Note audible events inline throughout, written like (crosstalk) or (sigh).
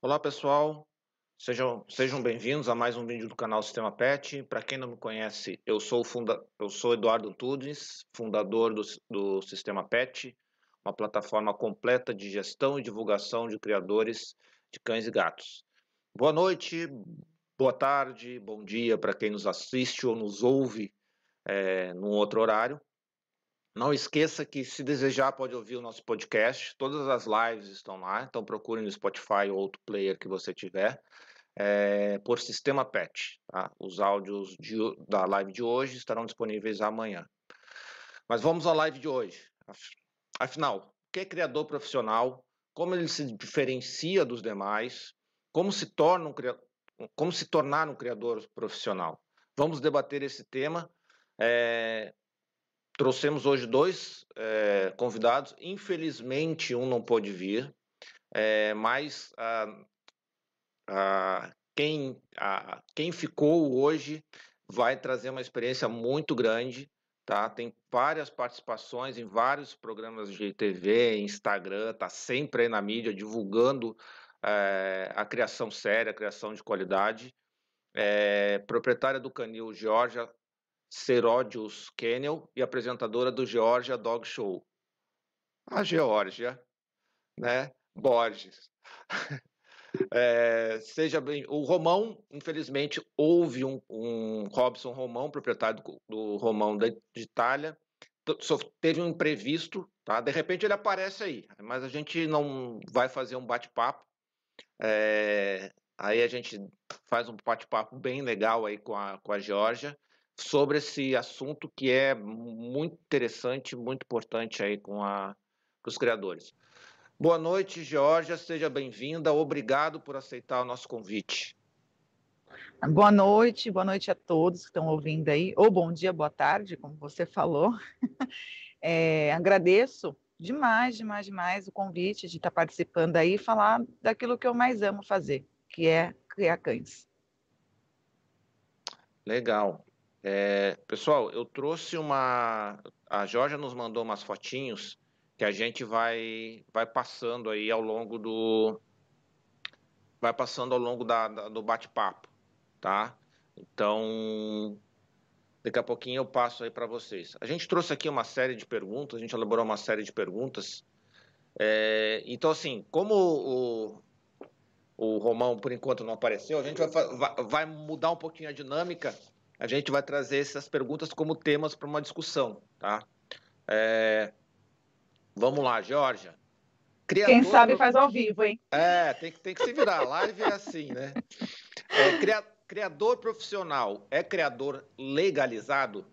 Olá, pessoal. Sejam, sejam bem-vindos a mais um vídeo do canal Sistema Pet. Para quem não me conhece, eu sou, funda, eu sou Eduardo Tudes, fundador do, do Sistema Pet, uma plataforma completa de gestão e divulgação de criadores de cães e gatos. Boa noite, boa tarde, bom dia para quem nos assiste ou nos ouve é, num outro horário. Não esqueça que, se desejar, pode ouvir o nosso podcast. Todas as lives estão lá, então procure no Spotify ou outro player que você tiver, é, por Sistema PET. Tá? Os áudios de, da live de hoje estarão disponíveis amanhã. Mas vamos à live de hoje. Afinal, o que é criador profissional? Como ele se diferencia dos demais? Como se, torna um, como se tornar um criador profissional? Vamos debater esse tema. É, Trouxemos hoje dois é, convidados. Infelizmente, um não pôde vir, é, mas a, a, quem, a, quem ficou hoje vai trazer uma experiência muito grande. Tá? Tem várias participações em vários programas de TV, Instagram, está sempre aí na mídia divulgando é, a criação séria, a criação de qualidade. É, proprietária do canil Georgia Serodius Kennel e apresentadora do Georgia Dog Show. A Georgia, né? Borges. (laughs) é, seja bem. O Romão, infelizmente, houve um, um Robson Romão, proprietário do, do Romão de, de Itália, teve um imprevisto, tá? De repente ele aparece aí, mas a gente não vai fazer um bate-papo. É, aí a gente faz um bate-papo bem legal aí com a, com a Georgia sobre esse assunto que é muito interessante, muito importante aí com, a, com os criadores. Boa noite, Georgia, seja bem-vinda. Obrigado por aceitar o nosso convite. Boa noite, boa noite a todos que estão ouvindo aí, ou bom dia, boa tarde, como você falou. (laughs) É, agradeço demais, demais, demais o convite de estar participando aí e falar daquilo que eu mais amo fazer, que é criar cães. Legal. É, pessoal, eu trouxe uma. A Jorge nos mandou umas fotinhos que a gente vai, vai passando aí ao longo do. Vai passando ao longo da, da do bate-papo, tá? Então, daqui a pouquinho eu passo aí para vocês. A gente trouxe aqui uma série de perguntas, a gente elaborou uma série de perguntas. É, então, assim, como o, o Romão, por enquanto, não apareceu, a gente vai, vai mudar um pouquinho a dinâmica a gente vai trazer essas perguntas como temas para uma discussão, tá? É... Vamos lá, Georgia. Criador... Quem sabe faz ao vivo, hein? É, tem, tem que se virar. Live é assim, né? É, cria... Criador profissional é criador legalizado?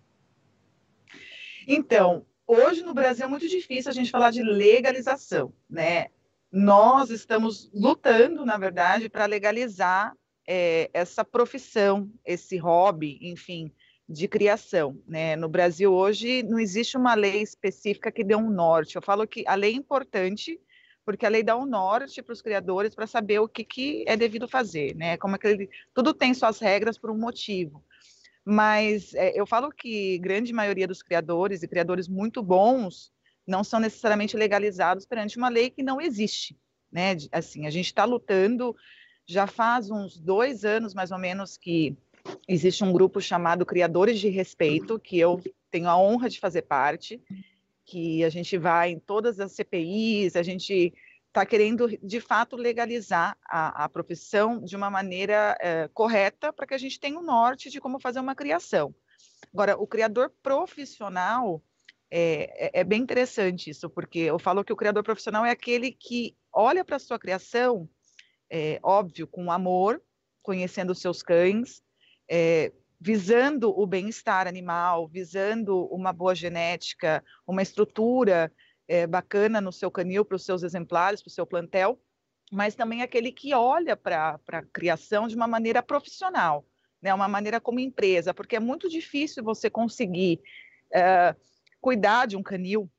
Então, hoje no Brasil é muito difícil a gente falar de legalização, né? Nós estamos lutando, na verdade, para legalizar é, essa profissão, esse hobby, enfim, de criação. Né? No Brasil hoje não existe uma lei específica que dê um norte. Eu falo que a lei é importante porque a lei dá um norte para os criadores para saber o que, que é devido fazer, né? Como é que ele, tudo tem suas regras por um motivo. Mas é, eu falo que grande maioria dos criadores e criadores muito bons não são necessariamente legalizados perante uma lei que não existe, né? Assim, a gente está lutando já faz uns dois anos, mais ou menos, que existe um grupo chamado Criadores de Respeito, que eu tenho a honra de fazer parte, que a gente vai em todas as CPIs, a gente está querendo, de fato, legalizar a, a profissão de uma maneira é, correta para que a gente tenha um norte de como fazer uma criação. Agora, o criador profissional, é, é, é, bem interessante isso, porque eu falo que o criador profissional é aquele que olha para a sua criação é, óbvio, com amor, conhecendo os seus cães, é, visando o bem-estar animal, visando uma boa genética, uma estrutura é, bacana no seu canil, para os seus exemplares, para o seu plantel, mas também aquele que olha para a criação de uma maneira profissional, né, uma maneira como empresa, porque é muito difícil você conseguir é, cuidar de um canil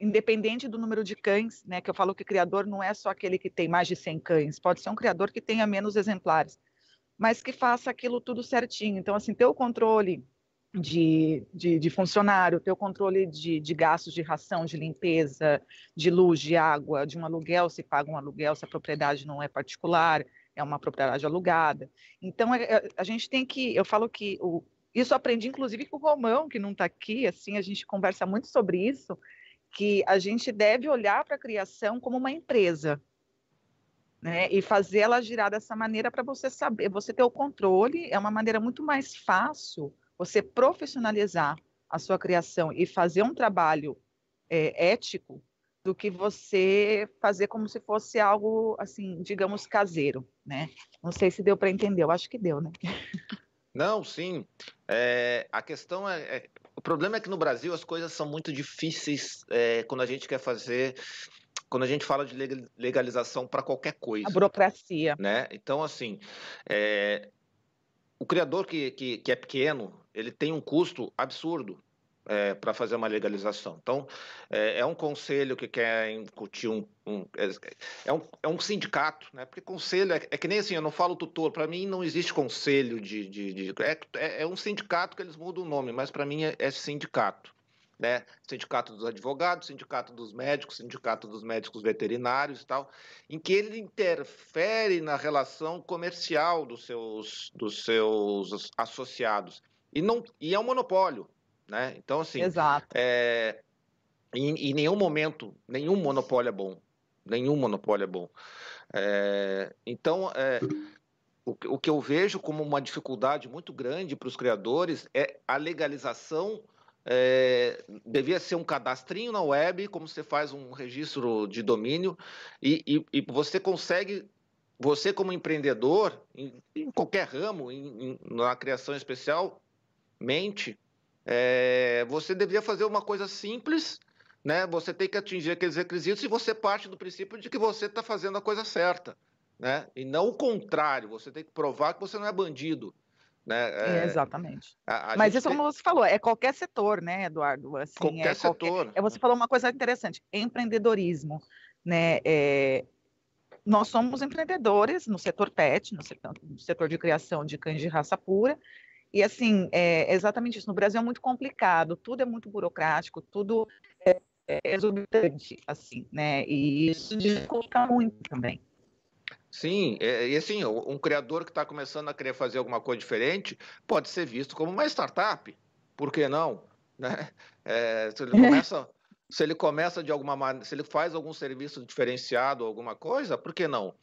independente do número de cães, né, que eu falo que criador não é só aquele que tem mais de 100 cães, pode ser um criador que tenha menos exemplares, mas que faça aquilo tudo certinho. Então, assim, ter o controle de, de, de, funcionário, ter o controle de, de, gastos de ração, de limpeza, de luz, de água, de um aluguel, se paga um aluguel, se a propriedade não é particular, é uma propriedade alugada. Então, é, é, a gente tem que, eu falo que, o, isso aprendi inclusive com o Romão, que não está aqui, assim, a gente conversa muito sobre isso, que a gente deve olhar para a criação como uma empresa, né? E fazer ela girar dessa maneira para você saber, você ter o controle, é uma maneira muito mais fácil você profissionalizar a sua criação e fazer um trabalho é, ético do que você fazer como se fosse algo assim, digamos, caseiro, né? Não sei se deu para entender, eu acho que deu, né? Não, sim. É, a questão é, é, problema é que no Brasil as coisas são muito difíceis é, quando a gente quer fazer quando a gente fala de legalização para qualquer coisa. A burocracia. Né? Então, assim, é, o criador que, que, que, é pequeno, ele tem um custo absurdo é, para fazer uma legalização. Então, é, é, um conselho que quer incutir um. um é, é, um, é um sindicato, né? porque conselho é, é, que nem assim, eu não falo tutor, para mim não existe conselho de. de, de é, é, é, um sindicato que eles mudam o nome, mas para mim é, sindicato. Né? Sindicato dos advogados, sindicato dos médicos, sindicato dos médicos veterinários e tal, em que ele interfere na relação comercial dos seus, dos seus associados. E, não, e é um monopólio. Né? Então, assim, Exato. É, em, em nenhum momento, nenhum monopólio é bom. Nenhum monopólio é bom. É, então, é, o, o que eu vejo como uma dificuldade muito grande para os criadores é a legalização é, devia ser um cadastrinho na web, como você faz um registro de domínio, e, e, e você consegue, você como empreendedor, em, em qualquer ramo, em, na criação especial, mente, é, você deveria fazer uma coisa simples, né? Você tem que atingir aqueles requisitos e você parte do princípio de que você está fazendo a coisa certa, né? E não o contrário. Você tem que provar que você não é bandido. Né? É, exatamente. A, a Mas isso, tem... como você falou, é qualquer setor, né, Eduardo? Assim, qualquer é setor. Qualquer... É, você falou uma coisa interessante, empreendedorismo, né? É... Nós somos empreendedores no setor pet, no setor, no setor de criação de cães de raça pura, e assim, é exatamente isso. No Brasil é muito complicado, tudo é muito burocrático, tudo é, é exorbitante, assim, né? E isso dificulta muito também. Sim, e assim, um criador que está começando a querer fazer alguma coisa diferente pode ser visto como uma startup, por que não? (laughs) Né? É, se ele começa, (laughs) se ele começa de alguma maneira, se ele faz algum serviço diferenciado, alguma coisa, por que não?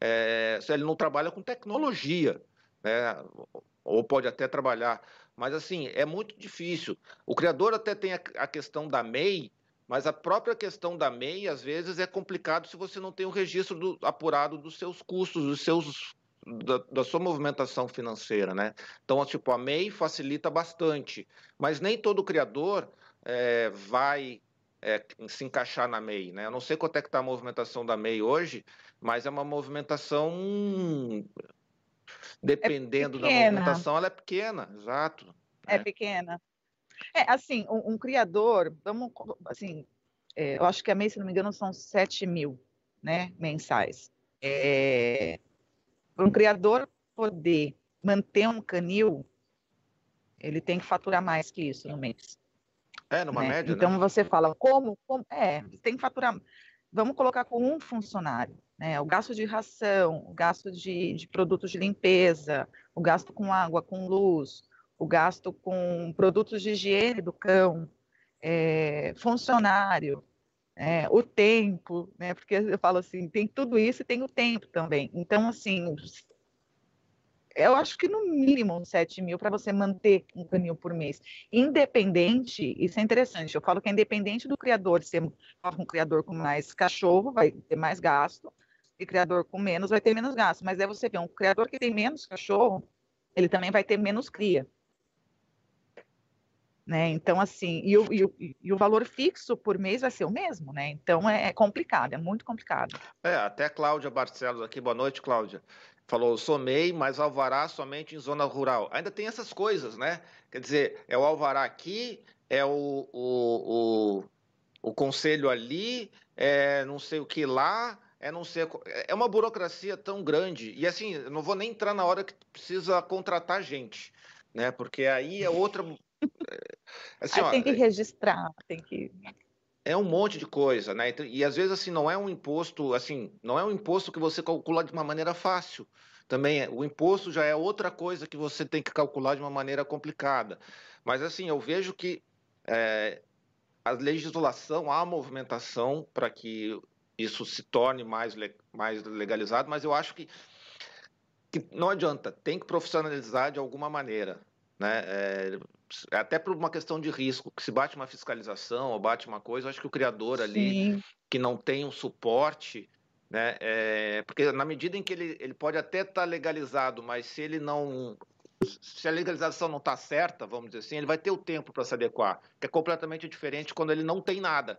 É, se ele não trabalha com tecnologia, né? Ou pode até trabalhar, mas assim, é muito difícil. O criador até tem a, questão da MEI, mas a própria questão da MEI, às vezes, é complicado se você não tem o registro do, apurado dos seus custos, dos seus da, da, sua movimentação financeira, né? Então, tipo, a MEI facilita bastante, mas nem todo criador é, vai é, se encaixar na MEI, né? Eu não sei quanto é que está a movimentação da MEI hoje, mas é uma movimentação dependendo é da movimentação, ela é pequena, exato. É né? pequena. É, assim, um, um criador, vamos, assim, é, eu acho que a MEI, se não me engano, são 7 mil, né, mensais. É, um criador poder manter um canil, ele tem que faturar mais que isso no mês. É, numa né? média, Então né? você fala, como, como? É, tem que faturar. Vamos colocar com um funcionário né? O gasto de ração, o gasto de, de produtos de limpeza, o gasto com água, com luz, o gasto com produtos de higiene do cão, é, funcionário, é, o tempo, né? Porque eu falo assim, tem tudo isso e tem o tempo também. Então, assim, eu acho que no mínimo 7 mil para você manter um canil por mês. Independente, isso é interessante, eu falo que é independente do criador ser um criador com mais cachorro, vai ter mais gasto, e criador com menos vai ter menos gasto. Mas aí você vê, um criador que tem menos cachorro, ele também vai ter menos cria. Né? Então, assim, e o, e, o, e o valor fixo por mês vai ser o mesmo, né? Então é complicado, é muito complicado. É, até Cláudia Barcelos aqui, boa noite, Cláudia. Falou, sou MEI, mas alvará somente em zona rural. Ainda tem essas coisas, né? Quer dizer, é o alvará aqui, é o, o, o, o conselho ali, é não sei o que lá, é não ser. É uma burocracia tão grande. E assim, eu não vou nem entrar na hora que precisa contratar gente, né? Porque aí é outra Assim, ó, tem que registrar, tem que é um monte de coisa, né? E às vezes assim não é um imposto, assim, não é um imposto que você calcula de uma maneira fácil. Também o imposto já é outra coisa que você tem que calcular de uma maneira complicada. Mas assim, eu vejo que é, a legislação, a movimentação para que isso se torne mais, mais legalizado, mas eu acho que, que não adianta, tem que profissionalizar de alguma maneira. Né? É, até por uma questão de risco, que se bate uma fiscalização ou bate uma coisa, eu acho que o criador ali, Sim. que não tem um suporte, né? É, porque na medida em que ele, ele pode até estar tá legalizado, mas se ele não. Se a legalização não está certa, vamos dizer assim, ele vai ter o tempo para se adequar, que é completamente diferente quando ele não tem nada.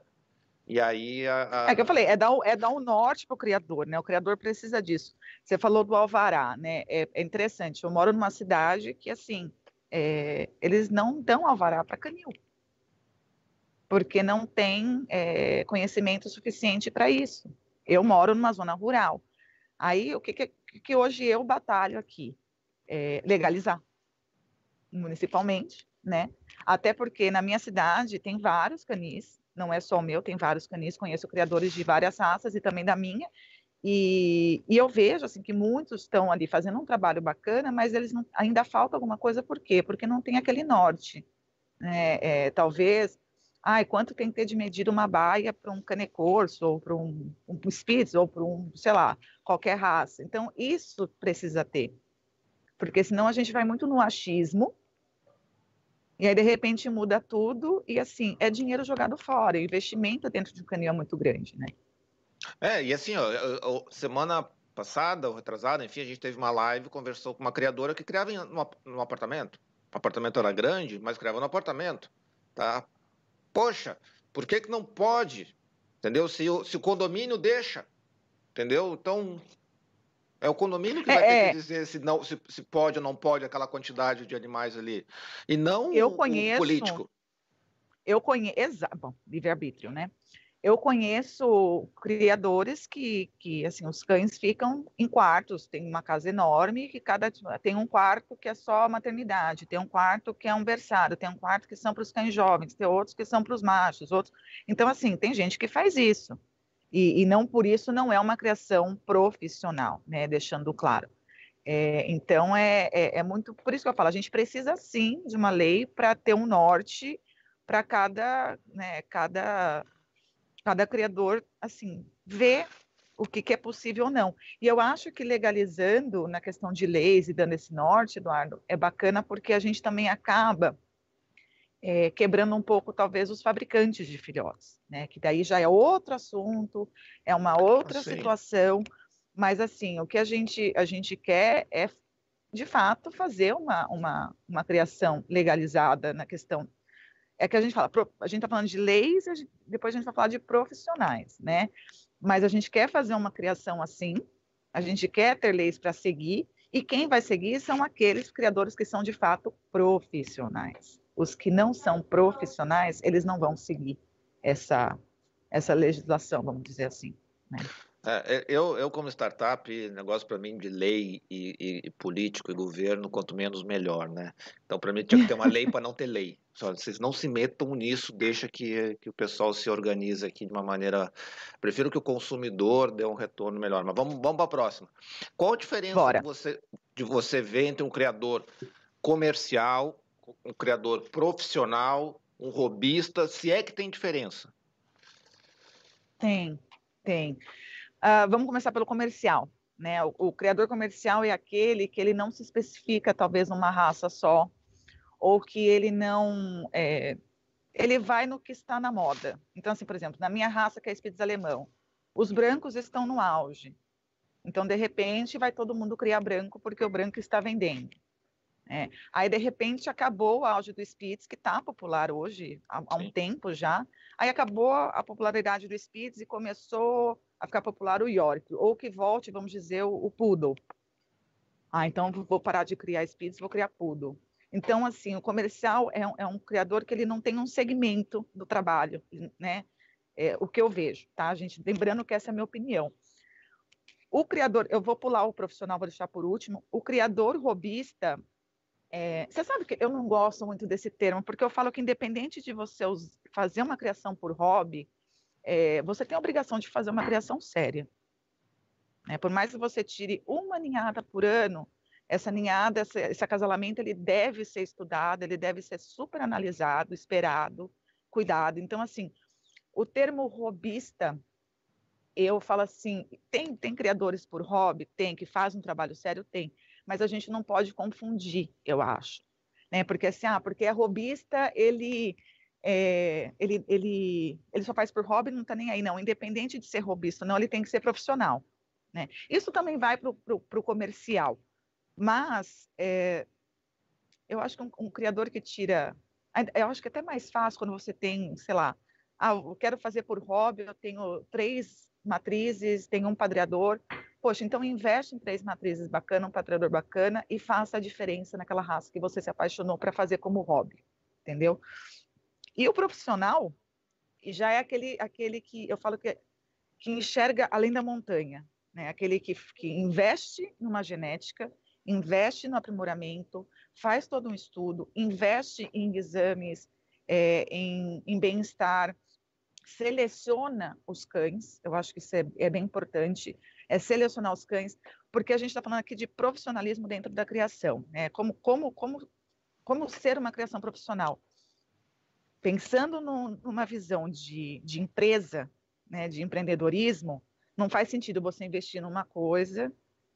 E aí. A, a... É que eu falei, é dar, é dar um norte para o criador, né? O criador precisa disso. Você falou do alvará, né? É, é interessante. Eu moro numa cidade que, assim, é, eles não dão alvará para canil, porque não tem é, conhecimento suficiente para isso. Eu moro numa zona rural. Aí, o que, que, que hoje eu batalho aqui? É, legalizar municipalmente, né? Até porque na minha cidade tem vários canis, não é só o meu, tem vários canis, conheço criadores de várias raças e também da minha, e, e, eu vejo assim que muitos estão ali fazendo um trabalho bacana, mas eles não, ainda falta alguma coisa, por quê? Porque não tem aquele norte. Né? É, talvez, ai, quanto tem que ter de medida uma baia para um canecorso, ou para um, um spitz, ou para um, sei lá, qualquer raça. Então, isso precisa ter. Porque senão a gente vai muito no achismo, e aí, de repente, muda tudo, e assim, é dinheiro jogado fora, o investimento dentro de um canil é muito grande, né? É, e assim, ó, semana passada, ou retrasada, enfim, a gente teve uma live, conversou com uma criadora que criava num apartamento. O apartamento era grande, mas criava no apartamento, tá? Poxa, por que que não pode? Entendeu? Se o, se o condomínio deixa, entendeu? Então, é o condomínio que é, vai ter é... que dizer se, não, se, se, pode ou não pode aquela quantidade de animais ali. E não eu conheço, o político. Eu conheço. Bom, livre-arbítrio, né? Eu conheço criadores que, que, assim, os cães ficam em quartos, tem uma casa enorme que cada tem um quarto que é só maternidade, tem um quarto que é um berçário, tem um quarto que são para os cães jovens, tem outros que são para os machos, outros. Então, assim, tem gente que faz isso. E, e não por isso não é uma criação profissional, né? Deixando claro. É, então é, é, é muito por isso que eu falo, a gente precisa sim de uma lei para ter um norte para cada, né, cada cada criador, assim, vê o que, que, é possível ou não. E eu acho que legalizando na questão de leis e dando esse norte, Eduardo, é bacana porque a gente também acaba é, quebrando um pouco, talvez, os fabricantes de filhotes, né? Que daí já é outro assunto, é uma outra situação. Mas, assim, o que a gente, a gente quer é, de fato, fazer uma, uma, uma criação legalizada na questão é que a gente fala, a gente está falando de leis, depois a gente vai falar de profissionais, né? Mas a gente quer fazer uma criação assim, a gente quer ter leis para seguir, e quem vai seguir são aqueles criadores que são de fato profissionais. Os que não são profissionais, eles não vão seguir essa, essa legislação, vamos dizer assim. Né? É, é, eu, eu, como startup, negócio para mim de lei e, e, e, político e governo, quanto menos melhor, né? Então, para mim, tinha que ter uma lei para não ter lei. Só, vocês não se metam nisso, deixa que, que o pessoal se organize aqui de uma maneira. Prefiro que o consumidor dê um retorno melhor. Mas vamos, vamos para a próxima. Qual a diferença de você, de você ver entre um criador comercial, um criador profissional, um robista, se é que tem diferença? Tem, tem. Uh, vamos começar pelo comercial. Né? O, o, criador comercial é aquele que ele não se especifica, talvez, numa raça só, ou que ele não. É, ele vai no que está na moda. Então, assim, por exemplo, na minha raça, que é Spitz alemão, os brancos estão no auge. Então, de repente, vai todo mundo criar branco porque o branco está vendendo. É. Aí, de repente, acabou o auge do Spitz, que está popular hoje, há, há, um tempo já. Aí acabou a popularidade do Spitz e começou a ficar popular o York, ou que volte, vamos dizer, o, o Poodle. Ah, então vou parar de criar Spitz, vou criar Poodle. Então, assim, o comercial é um, é um criador que ele não tem um segmento do trabalho, né? É, o que eu vejo, tá, gente? Lembrando que essa é a minha opinião. O criador, eu vou pular o profissional, vou deixar por último. O criador robista, É, você sabe que eu não gosto muito desse termo, porque eu falo que independente de você fazer uma criação por hobby, é, você tem a obrigação de fazer uma criação séria. É, por mais que você tire uma ninhada por ano, essa ninhada, esse, esse acasalamento, ele deve ser estudado, ele deve ser super analisado, esperado, cuidado. Então, assim, o termo robista, eu falo assim, tem, tem criadores por hobby? Tem, que faz um trabalho sério? Tem mas a gente não pode confundir, eu acho. Né? Porque assim, ah, porque é robista, ele, é, ele, ele, ele só faz por hobby, não está nem aí, não. Independente de ser robista, não, ele tem que ser profissional. Né? Isso também vai para o comercial. Mas é, eu acho que um, um, criador que tira. Eu acho que é até mais fácil quando você tem, sei lá, ah, eu quero fazer por hobby, eu tenho três matrizes, tenho um padreador. Poxa, então investe em três matrizes bacana, um patroador bacana e faça a diferença naquela raça que você se apaixonou para fazer como hobby, entendeu? E o profissional já é aquele, aquele que eu falo que, que enxerga além da montanha, né? Aquele que, que investe numa genética, investe no aprimoramento, faz todo um estudo, investe em exames, é, em, em bem-estar, seleciona os cães, eu acho que isso é, é bem importante, é selecionar os cães, porque a gente está falando aqui de profissionalismo dentro da criação, né? Como, como, como, como ser uma criação profissional. Pensando no, numa visão de, de empresa, né, de empreendedorismo, não faz sentido você investir numa coisa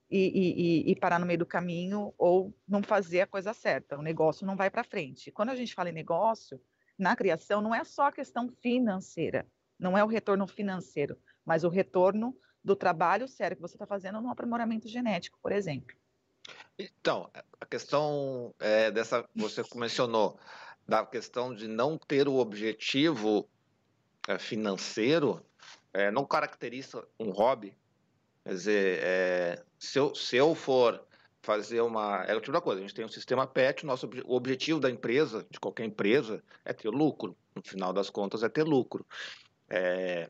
e, e, e, parar no meio do caminho ou não fazer a coisa certa. O negócio não vai para frente. Quando a gente fala em negócio, na criação, não é só a questão financeira, não é o retorno financeiro, mas o retorno do trabalho sério que você está fazendo no aprimoramento genético, por exemplo. Então, a questão é, dessa, você mencionou, da questão de não ter o objetivo é, financeiro, é, não caracteriza um hobby. Quer dizer, é, se, eu, se eu for fazer uma. É o tipo da coisa, a gente tem um sistema PET, o nosso o objetivo da empresa, de qualquer empresa, é ter lucro. No final das contas, é ter lucro. É,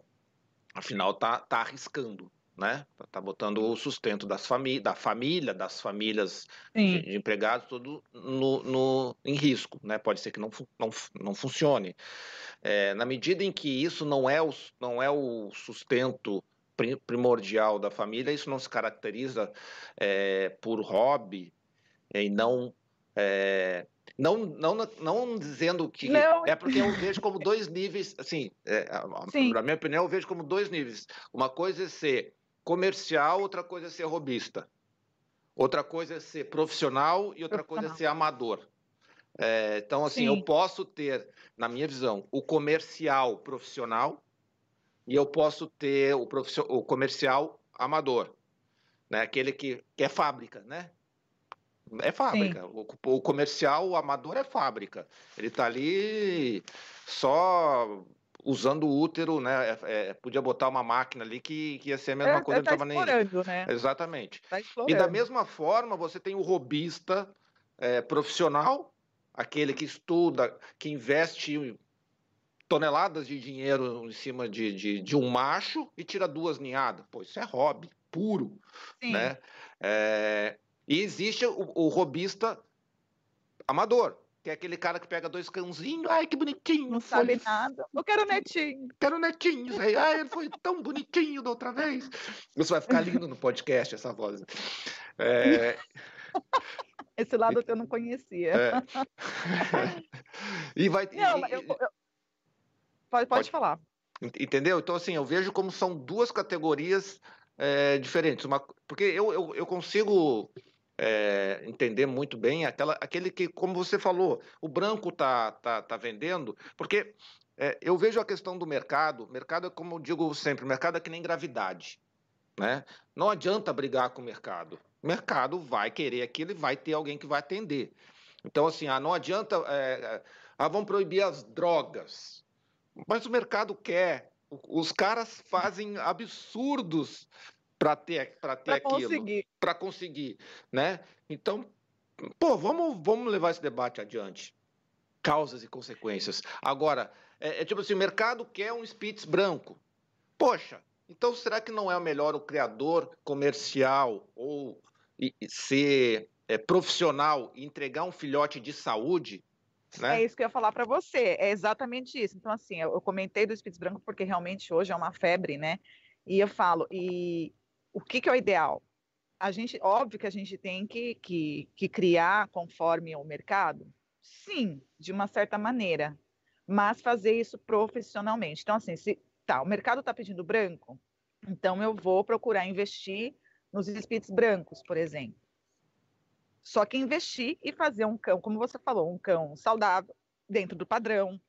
afinal tá, tá arriscando, né? Tá, tá botando o sustento das famí da família, das famílias de, de, empregados, tudo no, no, em risco, né? Pode ser que não, não, não funcione. É, na medida em que isso não é o, não é o sustento primordial da família, isso não se caracteriza é, por hobby e não é, não, não, não dizendo que. Não. É porque eu vejo como dois níveis, assim, é, na minha opinião, eu vejo como dois níveis. Uma coisa é ser comercial, outra coisa é ser robista. Outra coisa é ser profissional e outra coisa é ser amador. É, então, assim, Sim. eu posso ter, na minha visão, o comercial profissional e eu posso ter o, o comercial amador, né? Aquele que, que é fábrica, né? É fábrica. O, o, comercial, o amador é fábrica. Ele está ali só usando o útero, né? É, é, podia botar uma máquina ali que, que ia ser a mesma é, coisa. Tá não nem... né? Exatamente. Tá e da mesma forma, você tem o robista é, profissional, aquele que estuda, que investe toneladas de dinheiro em cima de, de, de um macho e tira duas ninhadas. Pô, isso é hobby puro, Sim. né? É, e existe o, o robista amador, que é aquele cara que pega dois cãozinhos, ai que bonitinho. Não foi... sabe nada. Eu quero netinho. Quero netinho. Ai, ele foi tão bonitinho da outra vez. Isso vai ficar lindo no podcast, essa voz. É... Esse lado eu não conhecia. É. (laughs) (laughs) e vai. Não, eu, eu... Pode, pode, pode falar. Entendeu? Então, assim, eu vejo como são duas categorias é, diferentes. Uma, porque eu, eu, eu consigo é, entender muito bem aquela, aquele que, como você falou, o branco está tá, tá vendendo, porque é, eu vejo a questão do mercado, mercado é como eu digo sempre, mercado é que nem gravidade. Né? Não adianta brigar com o mercado. O mercado vai querer aquilo e vai ter alguém que vai atender. Então, assim, ah, não adianta. É, ah, vamos proibir as drogas. Mas o mercado quer. Os caras fazem absurdos para ter, para ter pra aquilo, para conseguir, né? Então, pô, vamos, vamos levar esse debate adiante. Causas e consequências. Agora, é, é tipo assim, o mercado quer um Spitz branco. Poxa, então será que não é melhor o criador comercial ou ser é, profissional e entregar um filhote de saúde, né? É isso que eu ia falar para você, é exatamente isso. Então, assim, eu, eu comentei do Spitz Branco porque realmente hoje é uma febre, né? E eu falo, e o que, que é o ideal? A gente, óbvio que a gente tem que, que, que criar conforme o mercado, sim, de uma certa maneira, mas fazer isso profissionalmente. Então, assim, se tá, o mercado está pedindo branco, então eu vou procurar investir nos espíritos brancos, por exemplo. Só que investir e fazer um cão, como você falou, um cão saudável, dentro do padrão.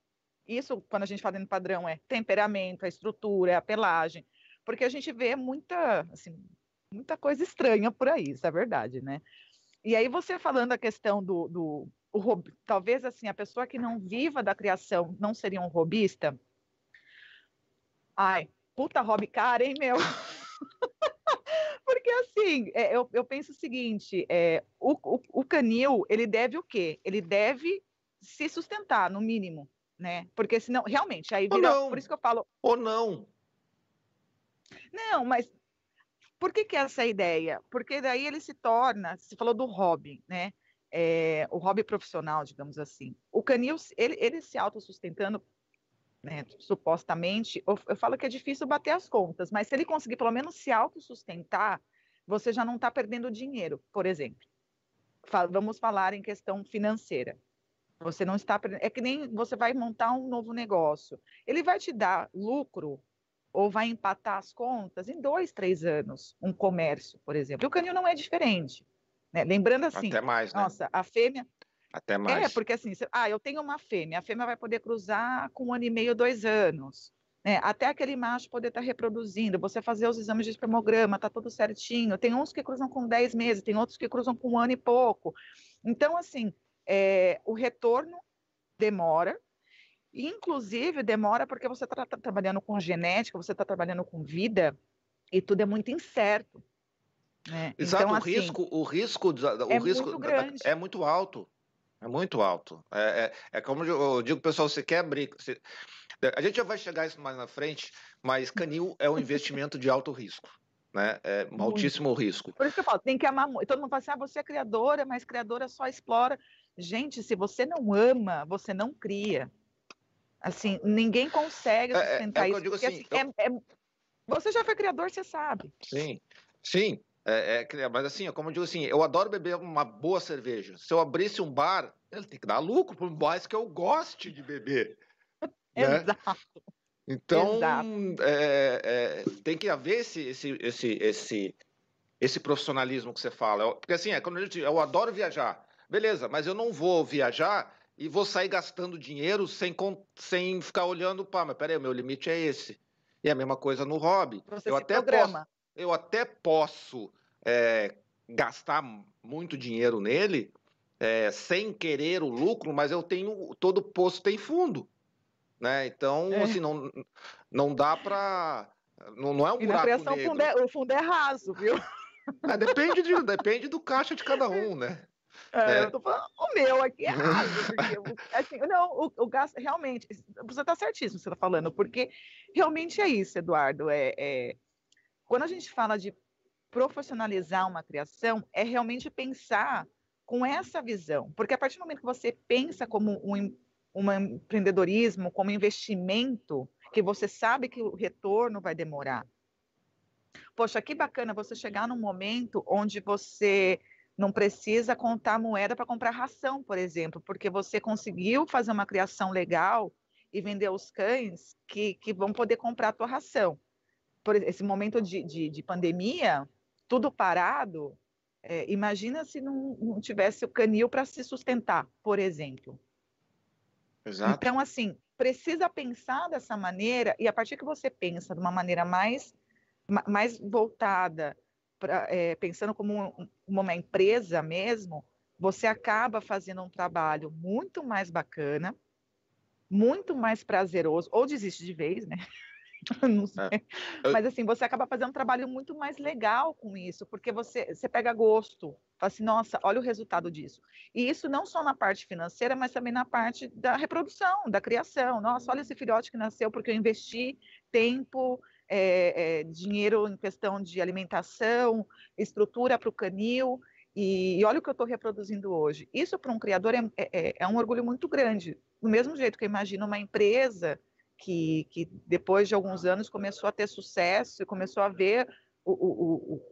Isso, quando a gente fala dentro do padrão, é temperamento, a estrutura, é a pelagem. Porque a gente vê muita, assim, muita coisa estranha por aí, isso é verdade, né? E aí você falando a questão do, do o, talvez assim, a pessoa que não viva da criação não seria um robista? Ai, puta hobby cara, hein, meu? (laughs) Assim, é, eu, eu penso o seguinte: é, o, o, o, canil ele deve o quê? Ele deve se sustentar, no mínimo, né? Porque senão, realmente, aí vira. Por isso que eu falo. Ou não. Não, mas por que, que é essa ideia? Porque daí ele se torna, você falou do hobby, né? É, o hobby profissional, digamos assim. O canil, ele, ele se autossustentando né, supostamente, eu, eu, falo que é difícil bater as contas, mas se ele conseguir pelo menos se autossustentar, você já não está perdendo dinheiro, por exemplo. vamos falar em questão financeira. Você não está É que nem você vai montar um novo negócio. Ele vai te dar lucro ou vai empatar as contas em dois, três anos, um comércio, por exemplo. E o canil não é diferente. Né? Lembrando assim, Até mais, né? nossa, a fêmea, até mais. É, porque assim, ah, eu tenho uma fêmea, a fêmea vai poder cruzar com um ano e meio, dois anos. Né? Até aquele macho poder estar tá reproduzindo, você fazer os exames de espermograma, tá tudo certinho. Tem uns que cruzam com 10 meses, tem outros que cruzam com um ano e pouco. Então, assim, é, o retorno demora, inclusive demora porque você está tá trabalhando com genética, você está trabalhando com vida, e tudo é muito incerto. Né? Exato, então, o assim, risco, o risco, o é risco muito é muito alto. É muito alto. É, é, é como eu digo, pessoal, você quer abrir. Você... A gente já vai chegar a isso mais na frente, mas canil é um investimento de alto risco. Né? É um altíssimo risco. Por isso que eu falo, tem que amar muito. Todo mundo fala assim, ah, você é criadora, mas criadora só explora. Gente, se você não ama, você não cria. Assim, ninguém consegue é, é, sustentar é, isso. Porque, assim, assim eu... você já foi criador, você sabe. Sim, sim. É, é, mas assim, como eu digo assim, eu adoro beber uma boa cerveja. Se eu abrisse um bar, ele tem que dar lucro, por mais que eu goste de beber. (laughs) Né? Exato. Então, é, é, tem que haver esse, esse, esse, esse, esse profissionalismo que você fala. Porque assim, é quando eu, digo, eu adoro viajar. Beleza, mas eu não vou viajar e vou sair gastando dinheiro sem, sem ficar olhando, pá, mas peraí, o meu limite é esse. E é a mesma coisa no hobby. Você eu até programa. posso eu até posso é, gastar muito dinheiro nele é, sem querer o lucro, mas eu tenho todo poço tem fundo, né? Então, é. assim, não, não dá para não, não é um e buraco na criação, negro. Fundo é, o fundo é raso, viu? É, depende, de, depende do caixa de cada um, né? É, é. Eu tô falando, o meu aqui é raso, porque, assim, não, o, o gasto, realmente, você está certíssimo você está falando, porque realmente é isso, Eduardo, é, é, quando a gente fala de profissionalizar uma criação, é realmente pensar com essa visão, porque a partir do momento que você pensa como um, um empreendedorismo, como investimento, que você sabe que o retorno vai demorar. Poxa, que bacana você chegar num momento onde você não precisa contar moeda para comprar ração, por exemplo, porque você conseguiu fazer uma criação legal e vender os cães que, que vão poder comprar a tua ração por esse momento de, de, de pandemia, tudo parado, é, imagina se não, não, tivesse o canil para se sustentar, por exemplo. Exato. Então, assim, precisa pensar dessa maneira, e a partir que você pensa de uma maneira mais, mais voltada, pra, é, pensando como uma empresa mesmo, você acaba fazendo um trabalho muito mais bacana, muito mais prazeroso, ou desiste de vez, né? (laughs) (laughs) não é. sei. É. Mas assim, você acaba fazendo um trabalho muito mais legal com isso, porque você, você pega gosto, fala assim, nossa, olha o resultado disso. E isso não só na parte financeira, mas também na parte da reprodução, da criação. Nossa, olha esse filhote que nasceu porque eu investi tempo, é, é, dinheiro em questão de alimentação, estrutura para o canil. E, e olha o que eu estou reproduzindo hoje. Isso para um criador é, é, é, um orgulho muito grande. Do mesmo jeito que eu imagino uma empresa que, que depois de alguns anos começou a ter sucesso e começou a ver o, o,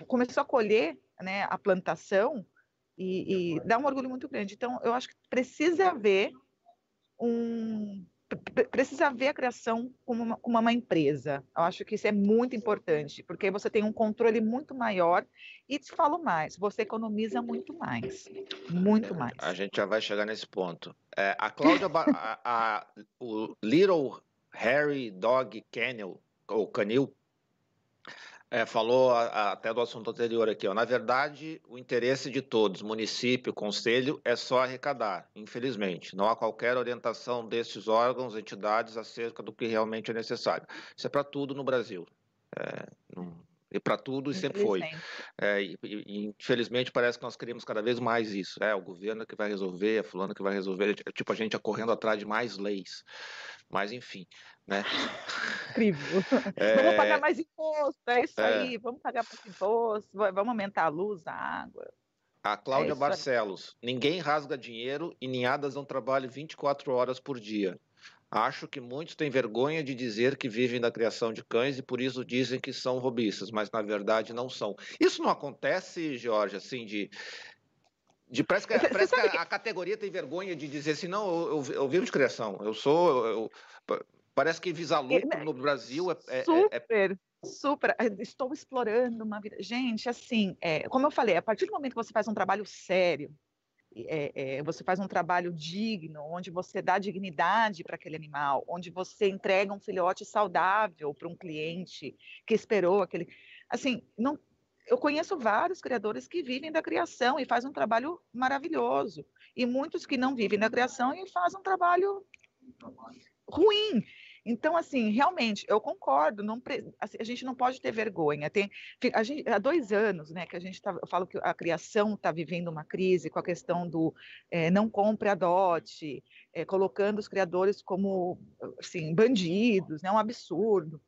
o começou a colher né, a plantação e, e dá um orgulho muito grande. Então, eu acho que precisa haver um precisa ver a criação como uma, como uma, empresa. Eu acho que isso é muito importante, porque você tem um controle muito maior e te falo mais, você economiza muito mais, muito mais. A gente já vai chegar nesse ponto. É, a Cláudia, a, a, o Little Harry Dog Kennel, ou Canil, é, falou a, a, até do assunto anterior aqui. Ó. Na verdade, o interesse de todos, município, conselho, é só arrecadar, infelizmente. Não há qualquer orientação desses órgãos, entidades, acerca do que realmente é necessário. Isso é para tudo no Brasil. É, não, e para tudo e sempre foi. É, e, e, infelizmente parece que nós queremos cada vez mais isso. É o governo que vai resolver, é fulano que vai resolver. É tipo a gente correndo atrás de mais leis. Mas enfim, né? Incrível. É... Vamos pagar mais imposto, é isso é... aí. Vamos pagar mais imposto, vamos aumentar a luz, a água. A Cláudia é Barcelos. Ninguém rasga dinheiro e ninhadas não trabalham 24 horas por dia. Acho que muitos têm vergonha de dizer que vivem da criação de cães e por isso dizem que são robistas, mas na verdade não são. Isso não acontece, Jorge, assim, de. de parece que, parece que a, a, categoria tem vergonha de dizer assim, não, eu, eu, eu vivo de criação, eu sou. Eu, parece que visa lucro é, no Brasil é, é, é super. É, super, estou explorando uma vida. Gente, assim, é, como eu falei, a partir do momento que você faz um trabalho sério, é, é, você faz um trabalho digno, onde você dá dignidade para aquele animal, onde você entrega um filhote saudável para um cliente que esperou aquele. Assim, não, eu conheço vários criadores que vivem da criação e fazem um trabalho maravilhoso, e muitos que não vivem da criação e fazem um trabalho ruim. Então, assim, realmente, eu concordo, não, assim, a gente não pode ter vergonha. Tem, a gente, há dois anos, né, que a gente tá, eu falo que a criação está vivendo uma crise com a questão do é, não compre, adote, é, colocando os criadores como, assim, bandidos, né, um absurdo.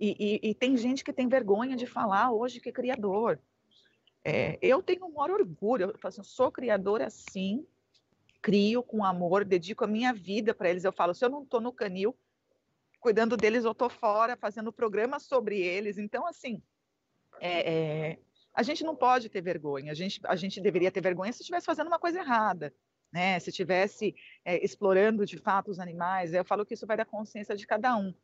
E, e, e tem gente que tem vergonha de falar hoje que é criador. É, eu tenho um maior orgulho, eu, assim, sou criadora sim, crio com amor, dedico a minha vida para eles. Eu falo, se eu não estou no canil cuidando deles, eu estou fora fazendo programa sobre eles. Então, assim, é, é, a gente não pode ter vergonha. A gente, a gente deveria ter vergonha se estivesse fazendo uma coisa errada. Né? Se estivesse é, explorando de fato os animais, eu falo que isso vai da consciência de cada um.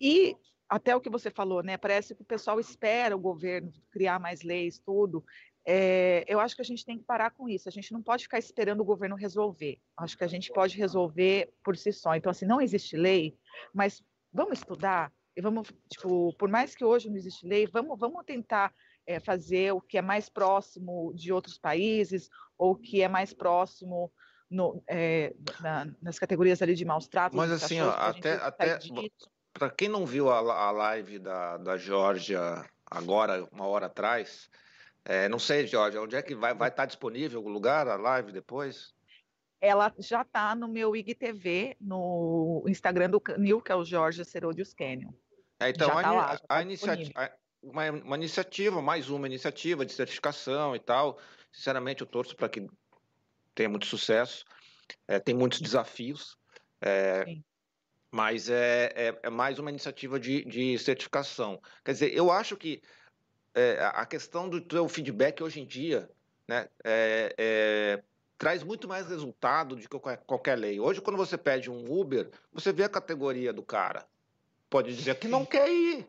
E até o que você falou, né? Parece que o pessoal espera o governo criar mais leis, tudo. É, eu acho que a gente tem que parar com isso. A gente não pode ficar esperando o governo resolver. Acho que a gente pode resolver por si só. Então, assim, não existe lei, mas vamos estudar e vamos, tipo, por mais que hoje não existe lei, vamos, vamos tentar é, fazer o que é mais próximo de outros países ou o que é mais próximo no, é, na, nas categorias ali de maus tratos. Mas assim, ó, até, até para quem não viu a, a live da, da Georgia agora, uma hora atrás, é, não sei, Jorge, onde é que vai estar tá disponível o lugar, a live depois? Ela já está no meu IGTV, no Instagram do Canil, que é o Jorge Serodius Canyon. É, então, a, tá lá, a, tá a iniciativa, uma, uma, iniciativa, mais uma iniciativa de certificação e tal. Sinceramente, eu torço para que tenha muito sucesso. É, tem muitos desafios. É, mas é, é, é, mais uma iniciativa de, de certificação. Quer dizer, eu acho que é, a questão do teu feedback hoje em dia, né, é, é, traz muito mais resultado do que qualquer, lei. Hoje, quando você pede um Uber, você vê a categoria do cara. Pode dizer que não quer ir.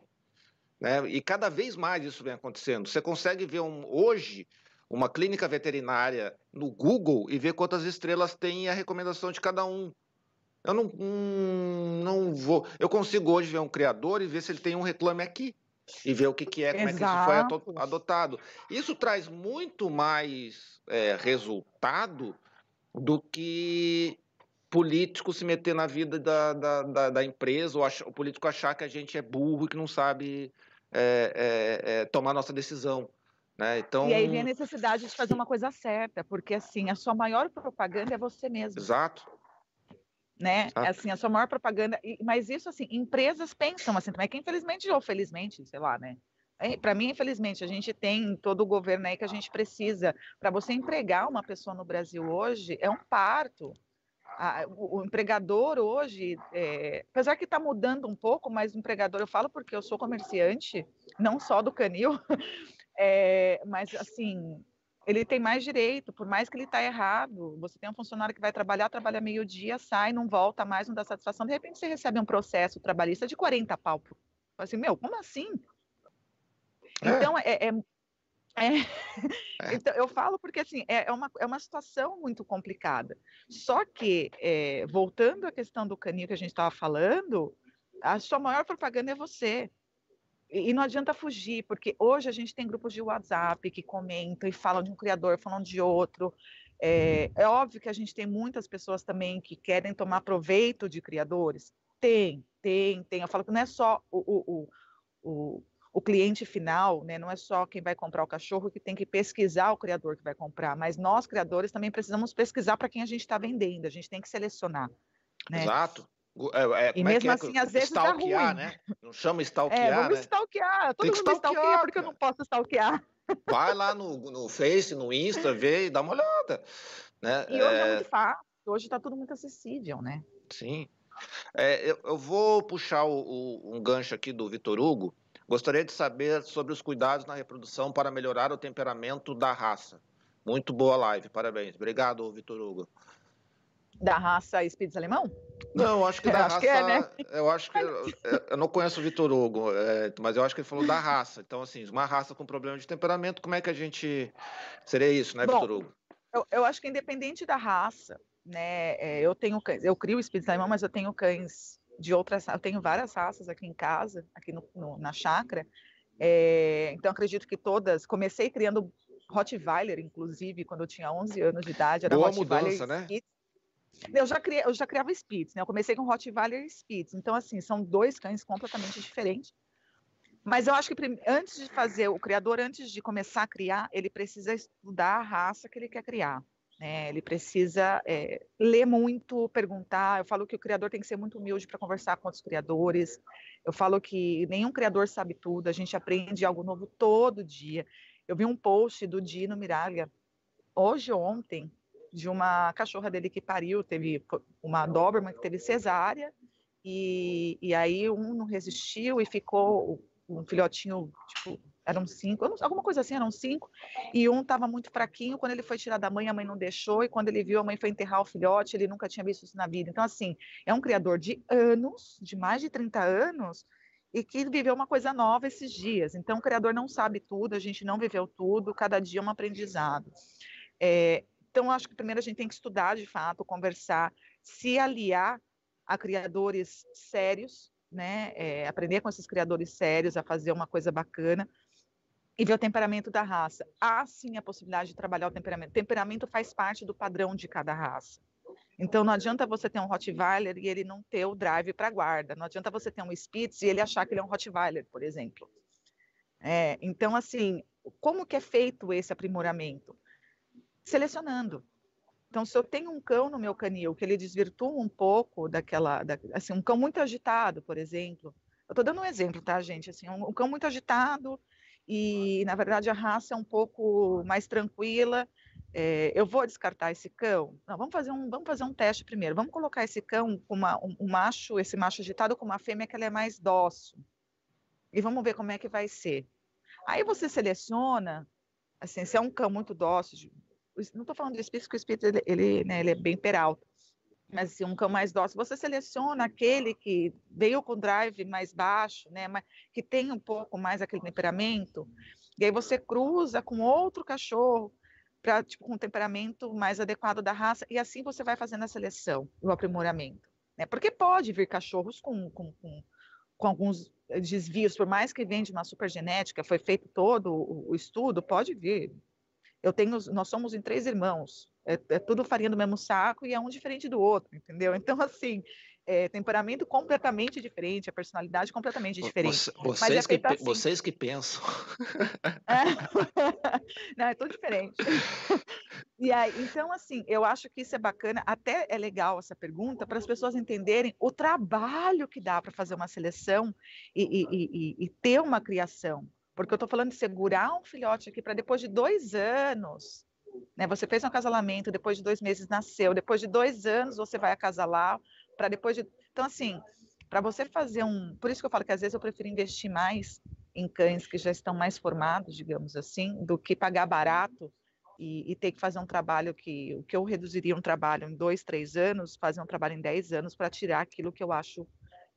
Né? E cada vez mais isso vem acontecendo. Você consegue ver um, hoje uma clínica veterinária no Google e ver quantas estrelas tem a recomendação de cada um. Eu não, hum, não vou. Eu consigo hoje ver um criador e ver se ele tem um reclame aqui e ver o que, que é, como Exato. é que isso foi adotado. Isso traz muito mais é, resultado do que político se meter na vida da, da, da, da empresa, ou o político achar que a gente é burro e que não sabe é, é, é, tomar nossa decisão. Né? Então... E aí vem a necessidade de fazer uma coisa certa, porque assim, a sua maior propaganda é você mesmo. Exato né? Ah. Assim, a sua maior propaganda. Mas isso, assim, empresas pensam assim também, que infelizmente ou felizmente, sei lá, né? é, para mim, infelizmente, a gente tem todo o governo aí que a gente precisa. Para você empregar uma pessoa no Brasil hoje, é um parto. o, o, empregador hoje, é, apesar que está mudando um pouco, mas o empregador, eu falo porque eu sou comerciante, não só do canil, (laughs) é, mas assim, ele tem mais direito, por mais que ele está errado. Você tem um funcionário que vai trabalhar, trabalha meio-dia, sai, não volta mais, não dá satisfação. De repente você recebe um processo trabalhista de 40 pau. Assim, meu, como assim? É. Então, é, é, é, é. (laughs) Então, eu falo porque assim é, é uma, é uma situação muito complicada. Só que, é, voltando à questão do canil que a gente estava falando, a sua maior propaganda é você. E, não adianta fugir, porque hoje a gente tem grupos de WhatsApp que comentam e falam de um criador, falam de outro. É, é óbvio que a gente tem muitas pessoas também que querem tomar proveito de criadores. Tem, tem, tem. Eu falo que não é só o, o, o, o cliente final, né, não é só quem vai comprar o cachorro que tem que pesquisar o criador que vai comprar, mas nós, criadores, também precisamos pesquisar para quem a gente está vendendo, a gente tem que selecionar. Né? Exato. É, é, e é mesmo é assim, às vezes stalkear, né? Não chama stalkear, é, vamos né? stalkear. Todo mundo stalkear, stalkeia porque eu não posso stalkear. Vai lá no, no Face, no Insta, vê e dá uma olhada. Né? E hoje é, é muito fácil, hoje está tudo muito acessível, né? Sim. É, eu, eu, vou puxar o, o, um gancho aqui do Vitor Hugo, Gostaria de saber sobre os cuidados na reprodução para melhorar o temperamento da raça. Muito boa live, parabéns. Obrigado, Vitor Hugo. Da raça Spitz alemão? Não, acho que (laughs) da acho raça. Que é, né? Eu acho que. Eu, eu não conheço o Vitor Hugo, é, mas eu acho que ele falou da raça. Então, assim, uma raça com problema de temperamento, como é que a gente. Seria isso, né, Vitor Hugo? Eu, eu, acho que independente da raça, né? É, eu tenho cães, eu crio Spitz alemão, mas eu tenho cães de outras, eu tenho várias raças aqui em casa, aqui no, no, na chácara, é, então acredito que todas, comecei criando Rottweiler, inclusive, quando eu tinha 11 anos de idade, era Boa Rottweiler mudança, né? Eu já, criei, eu já criava Spitz, né? Eu comecei com Rottweiler e Spitz. Então, assim, são dois cães completamente diferentes. Mas eu acho que antes de fazer, o criador, antes de começar a criar, ele precisa estudar a raça que ele quer criar. Né? Ele precisa é, ler muito, perguntar. Eu falo que o criador tem que ser muito humilde para conversar com outros criadores. Eu falo que nenhum criador sabe tudo, a gente aprende algo novo todo dia. Eu vi um post do Dino Miralha, hoje ou ontem, de uma cachorra dele que pariu, teve uma Doberman que teve cesárea, e, e aí um não resistiu e ficou um filhotinho, tipo, eram cinco, alguma coisa assim, eram cinco, e um estava muito fraquinho, quando ele foi tirar da mãe, a mãe não deixou, e quando ele viu a mãe foi enterrar o filhote, ele nunca tinha visto isso na vida. Então, assim, é um criador de anos, de mais de 30 anos, e que viveu uma coisa nova esses dias. Então, o criador não sabe tudo, a gente não viveu tudo, cada dia é um aprendizado. É, então, acho que primeiro a gente tem que estudar de fato, conversar, se aliar a criadores sérios, né? É, aprender com esses criadores sérios a fazer uma coisa bacana e ver o temperamento da raça. Há sim a possibilidade de trabalhar o temperamento. Temperamento faz parte do padrão de cada raça. Então não adianta você ter um Rottweiler e ele não ter o drive para guarda. Não adianta você ter um Spitz e ele achar que ele é um Rottweiler, por exemplo. É, então assim, como que é feito esse aprimoramento? Selecionando. Então, se eu tenho um cão no meu canil que ele desvirtua um pouco daquela, da, assim, um cão muito agitado, por exemplo. Eu estou dando um exemplo, tá, gente? Assim, um, um cão muito agitado, e na verdade a raça é um pouco mais tranquila. É, eu vou descartar esse cão? Não, vamos fazer um, vamos fazer um teste primeiro. Vamos colocar esse cão com uma, um, um, macho, esse macho agitado com uma fêmea que ela é mais dócil. E vamos ver como é que vai ser. Aí você seleciona, assim, se é um cão muito dócil, não estou falando de espírito, porque o espírito ele, ele, né, ele é bem peralta mas assim, um cão mais dócil, você seleciona aquele que veio com drive mais baixo, né, mas que tem um pouco mais aquele temperamento, e aí você cruza com outro cachorro para tipo com um temperamento mais adequado da raça, e assim você vai fazendo a seleção, o aprimoramento, né? Porque pode vir cachorros com, com, com, com alguns desvios, por mais que venha de uma supergenética, foi feito todo o estudo, pode vir. Eu tenho, nós somos em três irmãos, é, é, tudo farinha do mesmo saco e é um diferente do outro, entendeu? Então, assim, é, temperamento completamente diferente, a personalidade completamente diferente. Você, vocês, é que, assim. vocês que pensam. É. (laughs) Não, é tudo diferente. E aí, então, assim, eu acho que isso é bacana, até é legal essa pergunta, para as pessoas entenderem o trabalho que dá para fazer uma seleção e, e, e, e ter uma criação. Porque eu estou falando de segurar um filhote aqui para depois de dois anos, né? Você fez um acasalamento, depois de dois meses nasceu, depois de dois anos você vai acasalar, para depois de. Então, assim, para você fazer um. Por isso que eu falo que às vezes eu prefiro investir mais em cães que já estão mais formados, digamos assim, do que pagar barato e, e, ter que fazer um trabalho que o que eu reduziria um trabalho em dois, três anos, fazer um trabalho em dez anos para tirar aquilo que eu acho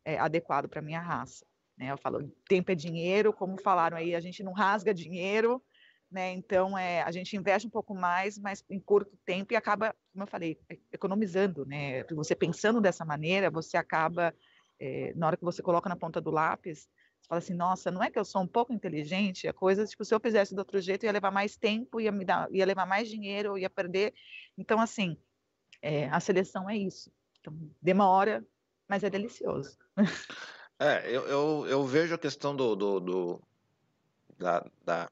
é, adequado para minha raça. Né? Eu falo, tempo é dinheiro, como falaram aí, a gente não rasga dinheiro, né? Então é, a gente investe um pouco mais, mas em curto tempo e acaba, como eu falei, economizando, né? Você pensando dessa maneira, você acaba é, na hora que você coloca na ponta do lápis, você fala assim, nossa, não é que eu sou um pouco inteligente, a coisa, tipo, se eu fizesse do outro jeito, ia levar mais tempo, ia me dar, ia levar mais dinheiro, ia perder. Então, assim, é, a seleção é isso. Então, demora, mas é delicioso. (laughs) É, eu, eu, eu vejo a questão do, do, do da, da,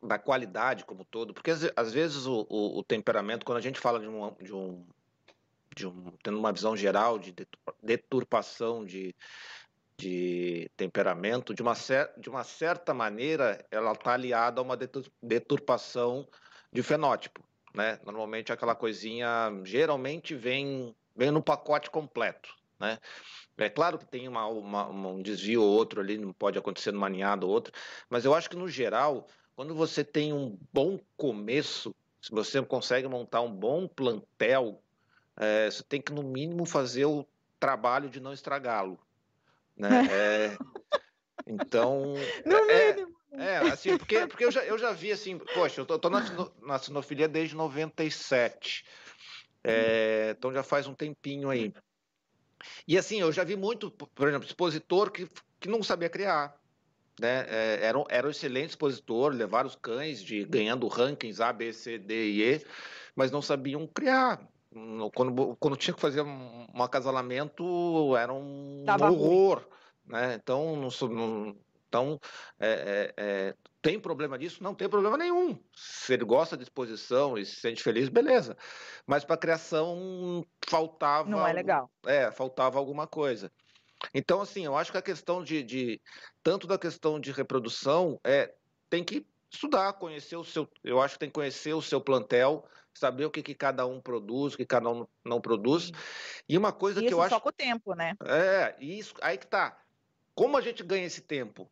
da, qualidade como todo, porque às, às vezes o, o, o, temperamento, quando a gente fala de um, de um, de um tendo uma visão geral de deturpação de, de temperamento, de uma, cer de uma certa maneira, ela está aliada a uma deturpação de fenótipo. Né? Normalmente aquela coisinha geralmente vem, vem no pacote completo. Né? É claro que tem uma, uma, um desvio ou outro ali, não pode acontecer numa ninhada ou outra, mas eu acho que no geral, quando você tem um bom começo, se você consegue montar um bom plantel, é, você tem que no mínimo fazer o trabalho de não estragá-lo. Né? (laughs) É, então. No é, mínimo. É, assim, porque, porque eu, já, eu já vi assim, poxa, eu tô, tô na, na sinofilia desde 97. É, então já faz um tempinho aí. E assim, eu já vi muito, por exemplo, expositor que, que não sabia criar. Né? É, era, era um excelente expositor, levaram os cães de ganhando rankings A, B, C, D e E, mas não sabiam criar. Quando, quando tinha que fazer um, um acasalamento, era um Tava horror. Né? Então, não, não, então é, é, é, tem problema disso? Não tem problema nenhum. Se ele gosta de exposição e se sente feliz, beleza. Mas para criação faltava. Não é legal. É, faltava alguma coisa. Então, assim, eu acho que a questão de, de tanto da questão de reprodução é tem que estudar, conhecer o seu. Eu acho que tem que conhecer o seu plantel, saber o que, que cada um produz, o que cada um não produz. E uma coisa que eu acho. Só com o tempo, né? É, isso, aí que tá. Como a gente ganha esse tempo?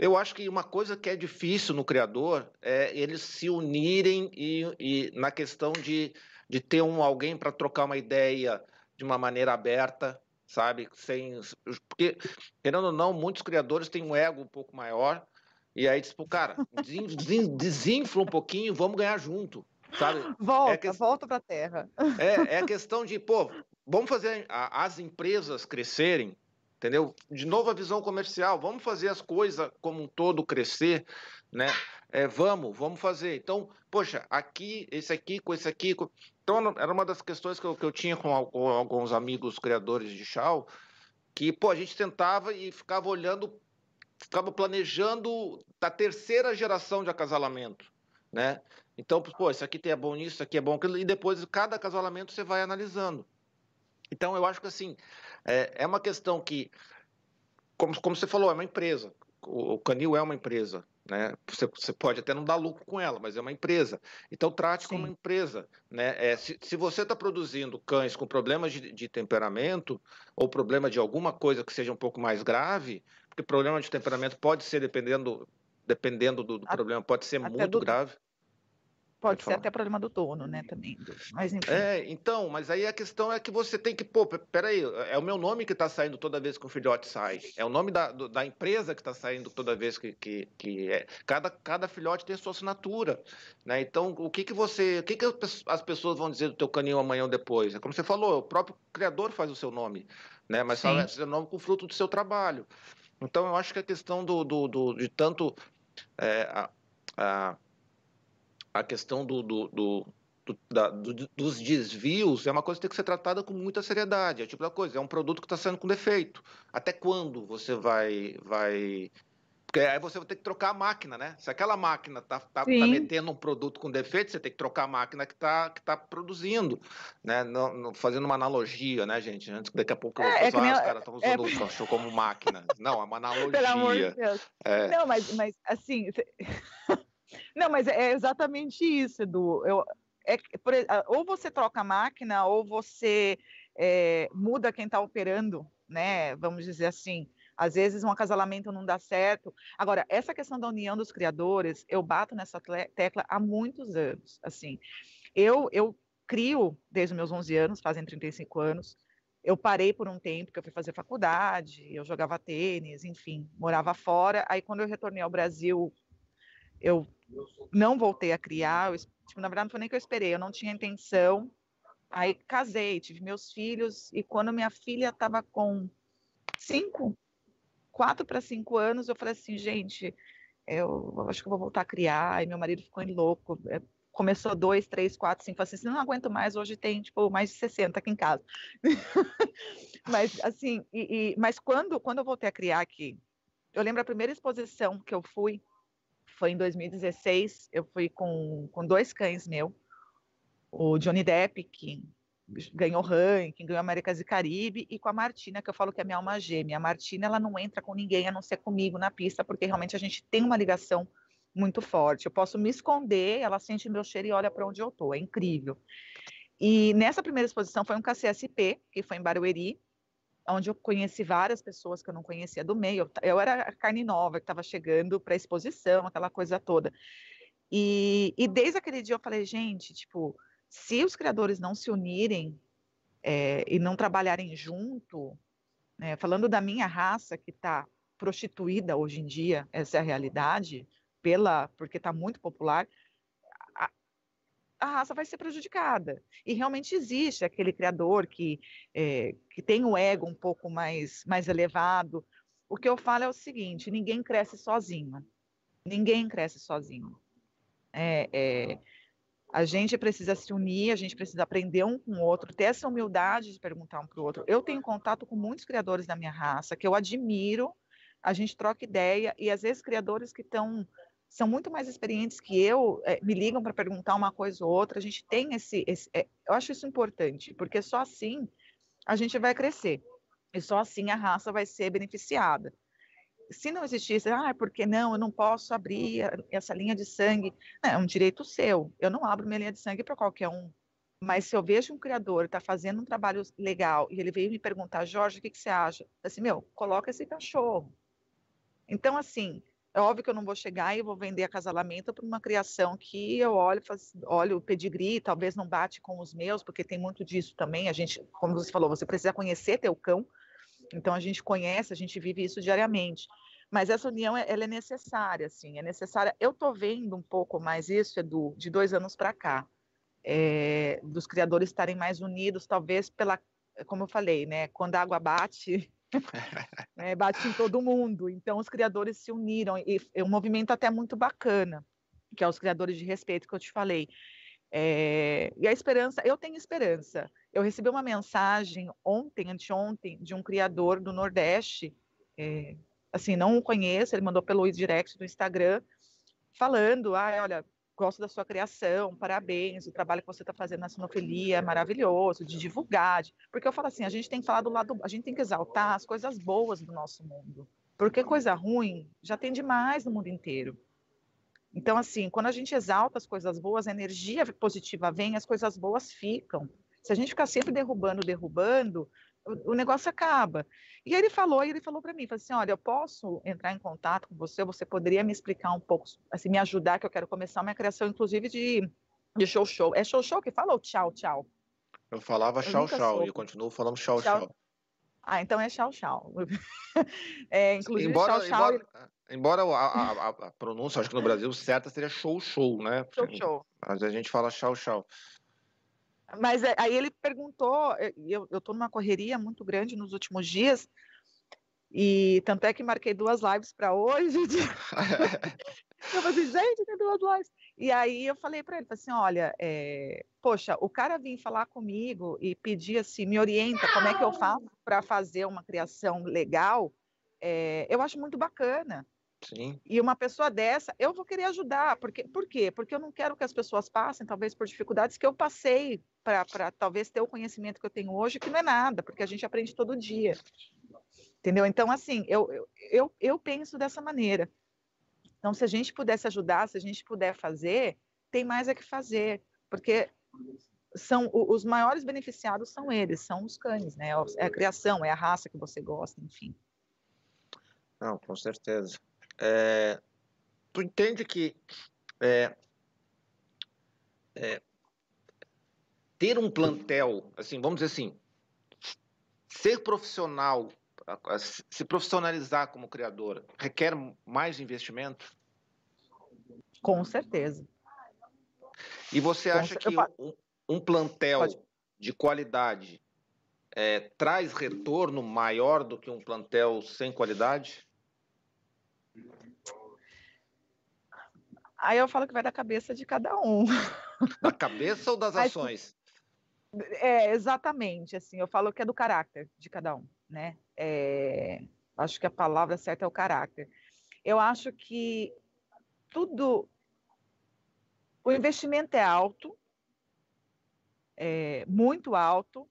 Eu acho que uma coisa que é difícil no criador é eles se unirem e, e na questão de, de ter um alguém para trocar uma ideia de uma maneira aberta, sabe? Sem, porque, querendo ou não, muitos criadores têm um ego um pouco maior e aí, tipo, cara, desinfla um pouquinho, vamos ganhar junto. Sabe? (laughs) Volta, é que... volta para a terra. É, é a questão de, pô, vamos fazer as empresas crescerem, entendeu? De novo a visão comercial, vamos fazer as coisas como um todo crescer, né? É, vamos, vamos fazer. Então, poxa, aqui, esse aqui com esse aqui. Com... Então, era uma das questões que eu, que eu tinha com, com alguns amigos criadores de chau, que, pô, a gente tentava e ficava olhando ficava planejando da terceira geração de acasalamento, né? Então, pô, isso aqui é bom nisso, isso aqui é bom aquilo, e depois cada acasalamento você vai analisando. Então, eu acho que assim, é, é uma questão que, como, como você falou, é uma empresa. O, o Canil é uma empresa, né? Você, você, pode até não dar lucro com ela, mas é uma empresa. Então trate Sim. como uma empresa, né? É, se, se você está produzindo cães com problemas de, de, temperamento ou problema de alguma coisa que seja um pouco mais grave, porque problema de temperamento pode ser, dependendo, dependendo do, do a, problema, pode ser muito do, grave. Pode, pode ser até problema do dono, né, também. Mas enfim. É, então, mas aí a questão é que você tem que, pô, peraí, é o meu nome que está saindo toda vez que o filhote sai. É o nome da, do, da empresa que está saindo toda vez que, que, que é. Cada, cada filhote tem a sua assinatura, né? Então, o que que você, o que que as pessoas vão dizer do teu caninho amanhã ou depois? É como você falou, o próprio criador faz o seu nome, né? Mas fala seu nome com o fruto do seu trabalho. Então, eu acho que a questão do, do, do de tanto é, a, a, a, questão do, do, do da, dos desvios é uma coisa que tem que ser tratada com muita seriedade. É tipo da coisa, é um produto que está sendo com defeito. Até quando você vai, vai Porque aí você vai ter que trocar a máquina, né? Se aquela máquina tá, tá, tá metendo um produto com defeito, você tem que trocar a máquina que tá, que tá produzindo, né? No, fazendo uma analogia, né, gente? Antes que daqui a pouco é, é os caras estão usando é... o cachorro como máquina. (laughs) Não, é uma analogia. Pelo amor de Deus. É. Não, mas, mas assim... Não, mas é exatamente isso, Edu. Eu, é, por, ou você troca a máquina, ou você é, muda quem está operando, né? Vamos dizer assim. Às vezes um acasalamento não dá certo. Agora, essa questão da união dos criadores, eu bato nessa tecla há muitos anos. Assim, eu, eu crio desde meus 11 anos, fazem 35 anos. Eu parei por um tempo, que eu fui fazer faculdade, eu jogava tênis, enfim, morava fora. Aí, quando eu retornei ao Brasil, eu não voltei a criar. Eu, tipo, na verdade, não foi nem que eu esperei, eu não tinha intenção. Aí casei, tive meus filhos, e quando minha filha estava com cinco, quatro para cinco anos, eu falei assim, gente, eu acho que eu vou voltar a criar. E meu marido ficou louco. É, começou dois, três, quatro, cinco. Assim, não aguento mais. Hoje tem tipo mais de 60 aqui em casa. (laughs) mas assim, e, e, mas quando quando eu voltei a criar aqui, eu lembro a primeira exposição que eu fui foi em 2016. Eu fui com, com dois cães meu, o Johnny Depp, que ganhou ranking, ganhou Américas e Caribe, e com a Martina, que eu falo que é minha alma gêmea. A Martina, ela não entra com ninguém, a não ser comigo na pista, porque realmente a gente tem uma ligação muito forte. Eu posso me esconder, ela sente meu cheiro e olha para onde eu tô. É incrível. E nessa primeira exposição foi um KCSP, que foi em Barueri, onde eu conheci várias pessoas que eu não conhecia do meio. Eu era a carne nova que estava chegando para exposição, aquela coisa toda. E, e desde aquele dia eu falei, gente, tipo, se os criadores não se unirem é, e não trabalharem junto, né, falando da minha raça que está prostituída hoje em dia, essa é a realidade, pela porque está muito popular, a, raça vai ser prejudicada. E realmente existe aquele criador que, é, que tem o ego um pouco mais, mais elevado. O que eu falo é o seguinte: ninguém cresce sozinho. Ninguém cresce sozinho. É, é, a gente precisa se unir, a gente precisa aprender um com o outro, ter essa humildade de perguntar um para o outro. Eu tenho contato com muitos criadores da minha raça que eu admiro, a gente troca ideia e às vezes criadores que estão são muito mais experientes que eu, é, me ligam para perguntar uma coisa ou outra. A gente tem esse, esse é, eu acho isso importante, porque só assim a gente vai crescer e só assim a raça vai ser beneficiada se não existisse, ah, por que não? Eu não posso abrir essa linha de sangue. é um direito seu. Eu não abro minha linha de sangue para qualquer um. Mas se eu vejo um criador está fazendo um trabalho legal e ele veio me perguntar, Jorge, o que, que você acha? Assim, meu, coloca esse cachorro. Então, assim, é óbvio que eu não vou chegar e vou vender acasalamento para uma criação que eu olho, faz, olho o pedigree, talvez não bate com os meus, porque tem muito disso também. A gente, como você falou, você precisa conhecer teu cão então a gente conhece, a gente vive isso diariamente. Mas essa união ela é necessária, assim, é necessária. Eu estou vendo um pouco mais isso, Edu, de dois anos para cá, é, dos criadores estarem mais unidos, talvez pela, como eu falei, né, quando a água bate, né, bate em todo mundo. Então os criadores se uniram e é um movimento até muito bacana, que é os criadores de respeito que eu te falei. É, e a esperança, eu tenho esperança. Eu recebi uma mensagem ontem, anteontem, de um criador do Nordeste, é, assim, não o conheço, ele mandou pelo direct do Instagram, falando, ah, olha, gosto da sua criação, parabéns, o trabalho que você está fazendo na sinofilia é maravilhoso, de divulgar, de... porque eu falo assim, a gente tem que falar do lado, a gente tem que exaltar as coisas boas do nosso mundo, porque coisa ruim já tem demais no mundo inteiro. Então, assim, quando a gente exalta as coisas boas, a energia positiva vem, as coisas boas ficam. Se a gente ficar sempre derrubando, derrubando, o, negócio acaba. E ele falou, e ele falou para mim, falou assim, olha, eu posso entrar em contato com você, você poderia me explicar um pouco, assim, me ajudar, que eu quero começar uma criação, inclusive, de, de show show. É show show que fala ou tchau, tchau? Eu falava tchau, tchau, e eu continuo falando tchau, tchau. Ah, então é tchau, tchau. (laughs) é, inclusive, embora, tchau, tchau. Embora, embora a, a, a, pronúncia, acho que no Brasil certa seria show, show, né? Show, show. Mas a gente fala tchau, tchau. Mas é, aí ele perguntou, eu estou numa correria muito grande nos últimos dias, e tanto é que marquei duas lives para hoje. (laughs) (laughs) Eu falei assim, gente, tem duas lives. E aí eu falei para ele, falei assim, olha, é... poxa, o cara vir falar comigo e pedir assim, me orienta, como é que eu faço para fazer uma criação legal, é... eu acho muito bacana. Sim. E uma pessoa dessa, eu vou querer ajudar. Porque, por quê? Porque eu não quero que as pessoas passem, talvez, por dificuldades que eu passei para talvez ter o conhecimento que eu tenho hoje, que não é nada, porque a gente aprende todo dia. Entendeu? Então, assim, eu, eu, eu, eu penso dessa maneira. Então, se a gente pudesse ajudar, se a gente puder fazer, tem mais a que fazer, porque são os maiores beneficiados são eles, são os cães, né? É a criação, é a raça que você gosta, enfim. Não, com certeza. É, tu entende que é, é, ter um plantel, assim, vamos dizer assim, ser profissional, se profissionalizar como criadora, requer mais investimento? Com certeza. E você acha que um, um plantel Pode. de qualidade é, traz retorno maior do que um plantel sem qualidade? Aí eu falo que vai da cabeça de cada um. Da cabeça ou das (laughs) ações? É, exatamente, assim, eu falo que é do caráter de cada um, né? É, acho que a palavra certa é o caráter. Eu acho que tudo, o investimento é alto, é, muito alto,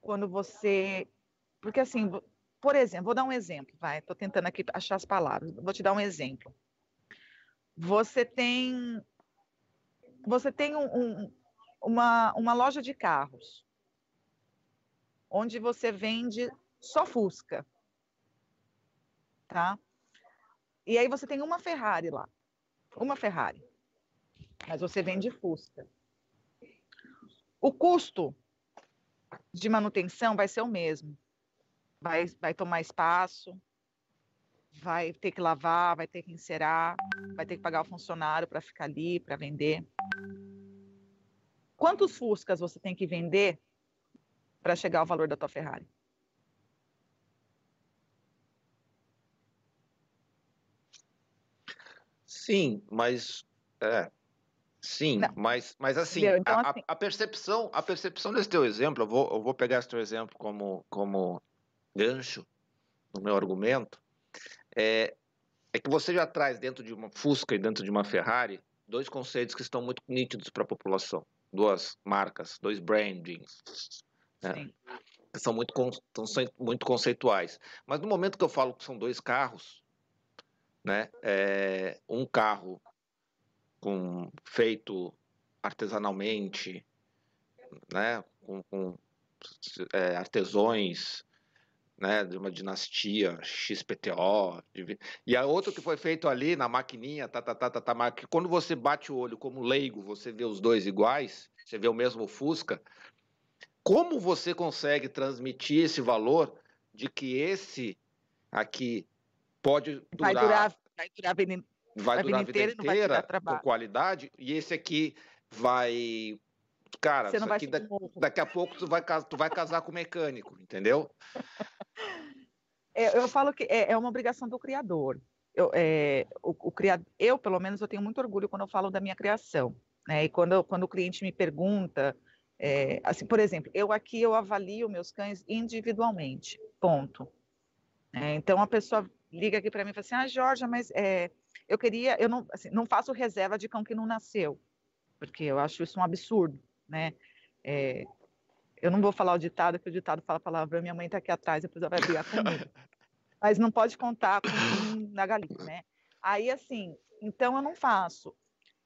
quando você, porque assim, por exemplo, vou dar um exemplo, vai, estou tentando aqui achar as palavras, vou te dar um exemplo. Você tem, você tem um, um, uma, uma loja de carros, onde você vende só Fusca, tá? E aí você tem uma Ferrari lá, uma Ferrari, mas você vende Fusca. O custo de manutenção vai ser o mesmo. Vai, vai tomar espaço, vai ter que lavar, vai ter que encerar, vai ter que pagar o funcionário para ficar ali, para vender. Quantos Fuscas você tem que vender para chegar ao valor da tua Ferrari? Sim, mas é, sim, mas, mas assim, então, a, assim, a, percepção, a percepção desse teu exemplo, eu vou, eu vou pegar esse teu exemplo como, como gancho no meu argumento, é, é que você já traz dentro de uma Fusca e dentro de uma Ferrari dois conceitos que estão muito nítidos para a população, duas marcas, dois brandings, né? que são muito, são muito conceituais. Mas no momento que eu falo que são dois carros, né? É, um carro com, feito artesanalmente, né? Com, com é, artesões, né? De uma dinastia XPTO, de... e a outra que foi feito ali na maquininha, tá, tá, tá, tá, tá, que quando você bate o olho como leigo, você vê os dois iguais, você vê o mesmo Fusca. Como você consegue transmitir esse valor de que esse aqui pode durar. Vai durar, vai durar a vida, vai durar a vida inteira, inteira com qualidade, e esse aqui vai. Cara, Você não vai da, daqui a pouco tu vai, tu vai casar com o mecânico, entendeu? É, eu falo que é, é, uma obrigação do criador. Eu, é, o, o eu, pelo menos, eu tenho muito orgulho quando eu falo da minha criação. Né? E quando, quando o cliente me pergunta, é, assim, por exemplo, eu aqui eu avalio meus cães individualmente, ponto. É, então a pessoa liga aqui para mim e fala assim: Ah, Jorge, mas é, eu queria, eu não, assim, não faço reserva de cão que não nasceu, porque eu acho isso um absurdo, né? É, eu não vou falar o ditado, porque o ditado fala palavra, minha mãe está aqui atrás, depois ela vai brigar comigo. (laughs) Mas não pode contar com na galinha, né? Aí, assim, então eu não faço.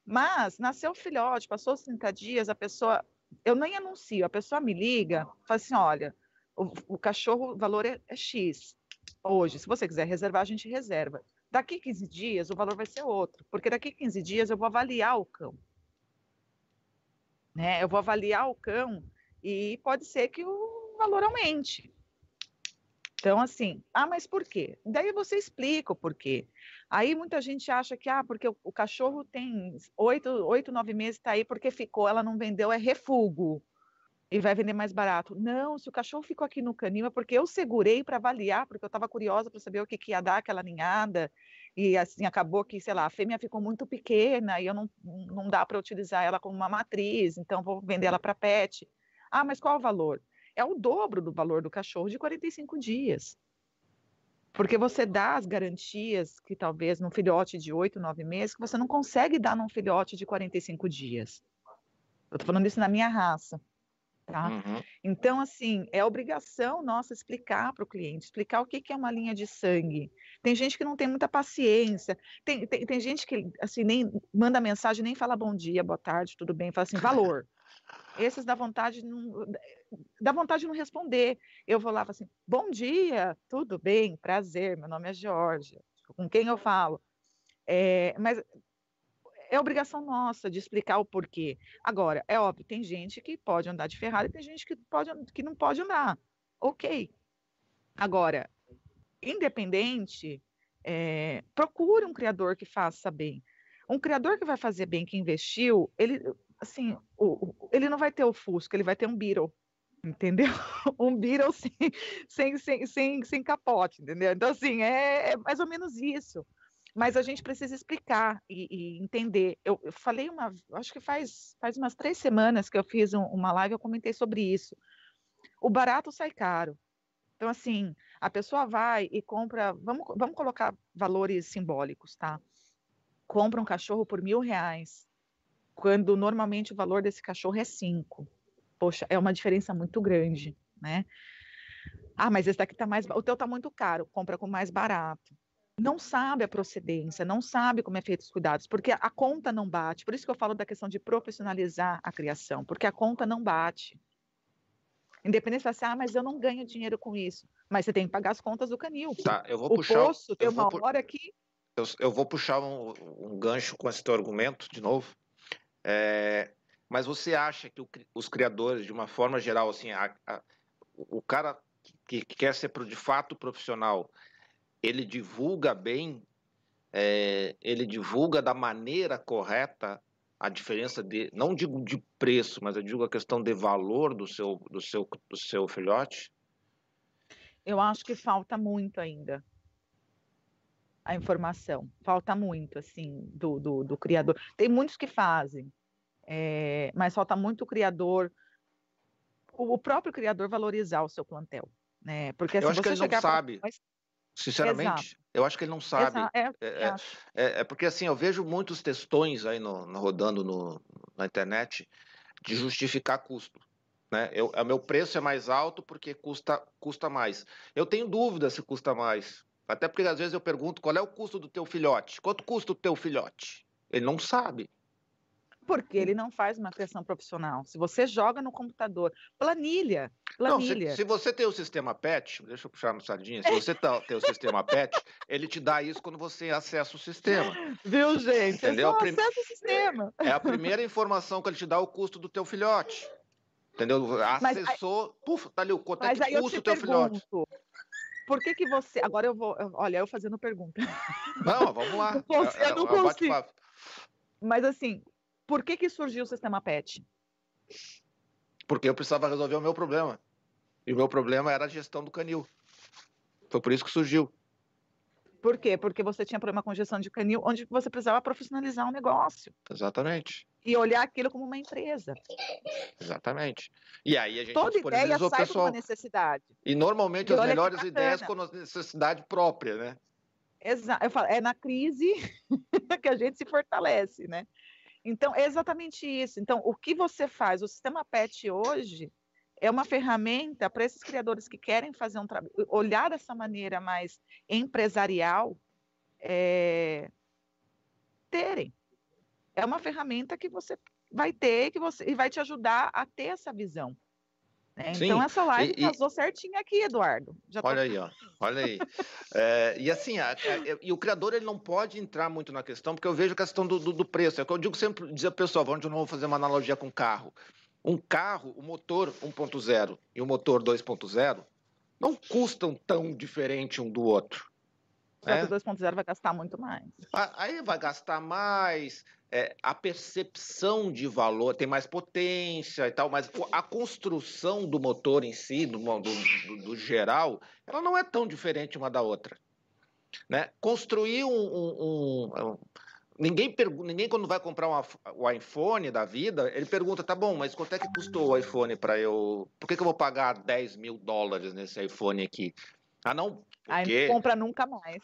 Mas nasceu o filhote, passou os 30 dias, a pessoa, eu nem anuncio, a pessoa me liga, fala assim: olha, o, o cachorro, o valor é, é X hoje. Se você quiser reservar, a gente reserva. Daqui 15 dias, o valor vai ser outro, porque daqui 15 dias eu vou avaliar o cão. Né? Eu vou avaliar o cão e pode ser que o valor aumente. Então, assim, ah, mas por quê? Daí você explica o porquê. Aí muita gente acha que, ah, porque o, cachorro tem oito, oito, nove meses, está aí porque ficou, ela não vendeu, é refugo e vai vender mais barato. Não, se o cachorro ficou aqui no canil é porque eu segurei para avaliar, porque eu estava curiosa para saber o que, que, ia dar aquela ninhada. E assim, acabou que, sei lá, a fêmea ficou muito pequena e eu não, não dá para utilizar ela como uma matriz, então vou vender ela para pet. Ah, mas qual o valor? É o dobro do valor do cachorro de 45 dias. Porque você dá as garantias que talvez num filhote de 8, 9 meses, que você não consegue dar num filhote de 45 dias. Eu estou falando isso na minha raça. Tá? Uhum. Então, assim, é obrigação nossa explicar para o cliente, explicar o que, que, é uma linha de sangue. Tem gente que não tem muita paciência, tem, tem, tem, gente que, assim, nem manda mensagem, nem fala bom dia, boa tarde, tudo bem, fala assim, valor. Esses dá vontade, não, dá vontade de não responder. Eu vou lá e falo assim, bom dia, tudo bem, prazer, meu nome é Georgia, com quem eu falo? É, mas é obrigação nossa de explicar o porquê. Agora, é óbvio, tem gente que pode andar de Ferrari, tem gente que, pode, que não pode andar. Ok. Agora, independente, é, procure um criador que faça bem. Um criador que vai fazer bem, que investiu, ele, assim, o, ele não vai ter o Fusca, ele vai ter um Beetle, entendeu? (laughs) Um Beetle sem, sem, sem, sem, sem capote, entendeu? Então, assim, é, é mais ou menos isso mas a gente precisa explicar e, e entender. Eu, eu, falei uma, acho que faz, faz umas três semanas que eu fiz um, uma live, eu comentei sobre isso. O barato sai caro. Então, assim, a pessoa vai e compra, vamos, vamos colocar valores simbólicos, tá? Compra um cachorro por mil reais, quando normalmente o valor desse cachorro é cinco. Poxa, é uma diferença muito grande, né? Ah, mas esse daqui tá mais, o teu tá muito caro, compra com mais barato não sabe a procedência, não sabe como é feito os cuidados, porque a conta não bate. Por isso que eu falo da questão de profissionalizar a criação, porque a conta não bate. Independente de assim, ah, mas eu não ganho dinheiro com isso. Mas você tem que pagar as contas do canil. Tá, eu vou o puxar. Poço tem uma pu... hora que. Eu, eu, vou puxar um, um, gancho com esse teu argumento de novo. É, mas você acha que o, os criadores, de uma forma geral, assim, a, a, o cara que, que quer ser de fato profissional, ele divulga bem, é, ele divulga da maneira correta a diferença de, não digo de preço, mas eu digo a questão de valor do seu, do seu, do seu filhote? Eu acho que falta muito ainda a informação, falta muito, assim, do, do, do criador. Tem muitos que fazem, é, mas falta muito o criador, o, o, próprio criador valorizar o seu plantel, né? Porque assim, eu acho que ele não sabe. Pra... Sinceramente, Exato. eu acho que ele não sabe. É, é, é, é, é, porque assim, eu vejo muitos textões aí no, no rodando no, na internet de justificar custo. Né? Eu, o meu preço é mais alto porque custa, custa mais. Eu tenho dúvida se custa mais. Até porque às vezes eu pergunto qual é o custo do teu filhote. Quanto custa o teu filhote? Ele não sabe. Porque ele não faz uma criação profissional. Se você joga no computador, planilha, planilha. Não, se, se, você tem o sistema PET, deixa eu puxar no sardinha, se você tá, tem o sistema PET, ele te dá isso quando você acessa o sistema. Viu, gente? Entendeu? Prim... acessa o sistema. É a primeira informação que ele te dá o custo do teu filhote. Entendeu? Acessou, mas, puf, tá ali o quanto é que custa o teu pergunto, filhote. Por que que você... Agora eu vou... Olha, eu fazendo pergunta. Não, vamos lá. (laughs) Você é, é, não é, consigo. Mas assim, por que, que surgiu o sistema PET? Porque eu precisava resolver o meu problema. E o meu problema era a gestão do canil. Foi por isso que surgiu. Por quê? Porque você tinha problema com gestão de canil, onde você precisava profissionalizar um negócio. Exatamente. E olhar aquilo como uma empresa. Exatamente. E aí a gente Toda ideia sai pessoal. uma necessidade. E normalmente e as melhores ideias com necessidade própria, né? Exato. Eu falo, é na crise (laughs) que a gente se fortalece, né? Então, é exatamente isso. Então, o que você faz? O sistema PET hoje é uma ferramenta para esses criadores que querem fazer um trabalho, olhar dessa maneira mais empresarial, é, terem. É uma ferramenta que você vai ter que você, e vai te ajudar a ter essa visão. Né? Então, essa live e, casou e... certinho aqui, Eduardo. Já olha aí, ó. olha aí. (laughs) é, e assim, a, a, e o criador ele não pode entrar muito na questão, porque eu vejo a questão do, do, do preço. É o que eu digo sempre, dizer pessoal, vamos de novo fazer uma analogia com carro. Um carro, o motor 1.0 e o motor 2.0 não custam tão diferente um do outro. É? que o 2.0 vai gastar muito mais. Aí vai gastar mais, é, a percepção de valor tem mais potência e tal, mas a construção do motor em si, do, do, do, geral, ela não é tão diferente uma da outra. Né? Construir um, um, um Ninguém, pergunta, ninguém quando vai comprar uma, o iPhone da vida, ele pergunta, tá bom, mas quanto é que custou o iPhone para eu... Por que, que eu vou pagar 10 mil dólares nesse iPhone aqui? Ah, não, Porque... Aí não compra nunca mais.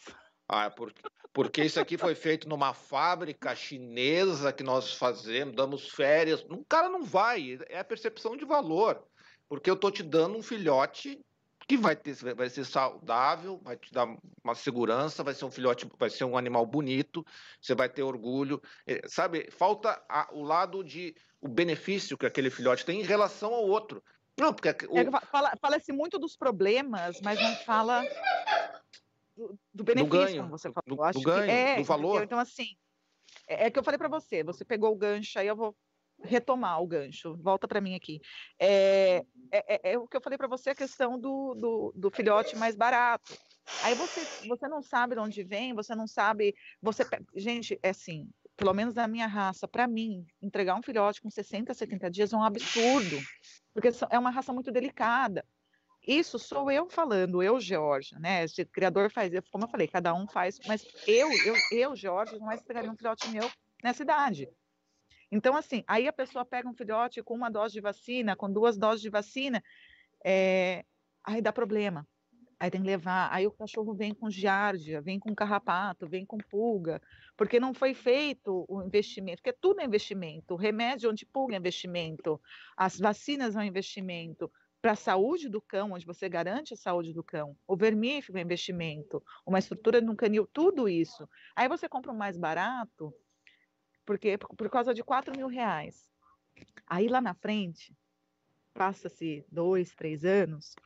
Ah, porque, porque isso aqui foi feito numa fábrica chinesa que nós fazemos, damos férias. Um cara não vai, é a percepção de valor. Porque eu tô te dando um filhote que vai, ter, vai ser saudável, vai te dar uma segurança, vai ser um filhote, vai ser um animal bonito, você vai ter orgulho. É, sabe, falta a, o lado de o benefício que aquele filhote tem em relação ao outro. Não, porque o... é, fala, fala-se muito dos problemas, mas não fala do, do benefício, do ganho, como você falou. Do, Acho do ganho, é, do valor. Então, assim, é, é que eu falei para você, você pegou o gancho, aí eu vou retomar o gancho. Volta para mim aqui. É, é, é, é, o que eu falei para você, a questão do, do, do, filhote mais barato. Aí você, você não sabe de onde vem, você não sabe. Você, gente, é assim, pelo menos da minha raça, para mim, entregar um filhote com 60, 70 dias é um absurdo, porque é uma raça muito delicada. Isso sou eu falando, eu, Georgia, né? Esse criador faz, como eu falei, cada um faz, mas eu, eu, eu Georgia, jamais entregaria um filhote meu nessa idade. Então, assim, aí a pessoa pega um filhote com uma dose de vacina, com duas doses de vacina, é, aí dá problema. Aí tem que levar, aí o cachorro vem com giardia, vem com carrapato, vem com pulga, porque não foi feito o investimento, porque tudo é investimento, o remédio antipulga é investimento, as vacinas são investimento, para a saúde do cão, onde você garante a saúde do cão, o vermífugo é investimento, uma estrutura no canil, tudo isso. Aí você compra o mais barato, porque por causa de 4 mil reais. Aí lá na frente, passa-se dois, três anos,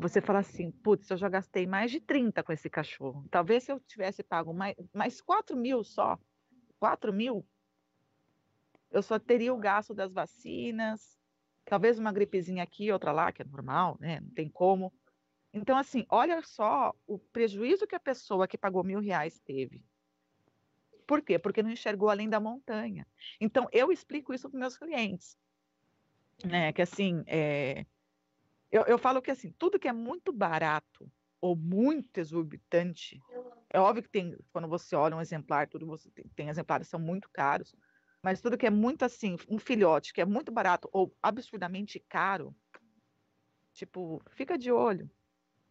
você fala assim, putz, eu já gastei mais de 30 com esse cachorro. Talvez se eu tivesse pago mais, mais 4 mil só, 4 mil, eu só teria o gasto das vacinas, talvez uma gripezinha aqui, outra lá, que é normal, né? Não tem como. Então, assim, olha só o prejuízo que a pessoa que pagou mil reais teve. Por quê? Porque não enxergou além da montanha. Então, eu explico isso para meus clientes. Né? Que assim, é... eu, eu falo que assim, tudo que é muito barato ou muito exorbitante, é óbvio que tem, quando você olha um exemplar, tudo você tem, tem exemplares que são muito caros, mas tudo que é muito assim, um filhote que é muito barato ou absurdamente caro, tipo, fica de olho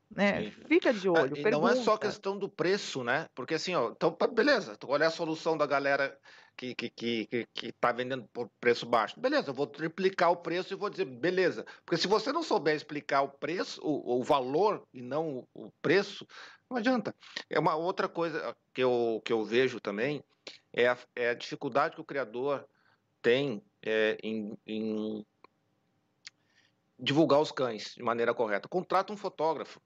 né? Fica de olho. Ah, não é só questão do preço, né? Porque assim, ó, então, beleza, olha a solução da galera que, que, que, que tá vendendo por preço baixo. Beleza, eu vou triplicar o preço e vou dizer, beleza. Porque se você não souber explicar o preço, o, o valor e não o, o preço, não adianta. É uma outra coisa que eu, que eu vejo também é a, é a dificuldade que o criador tem é, em, em divulgar os cães de maneira correta. Contrata um fotógrafo.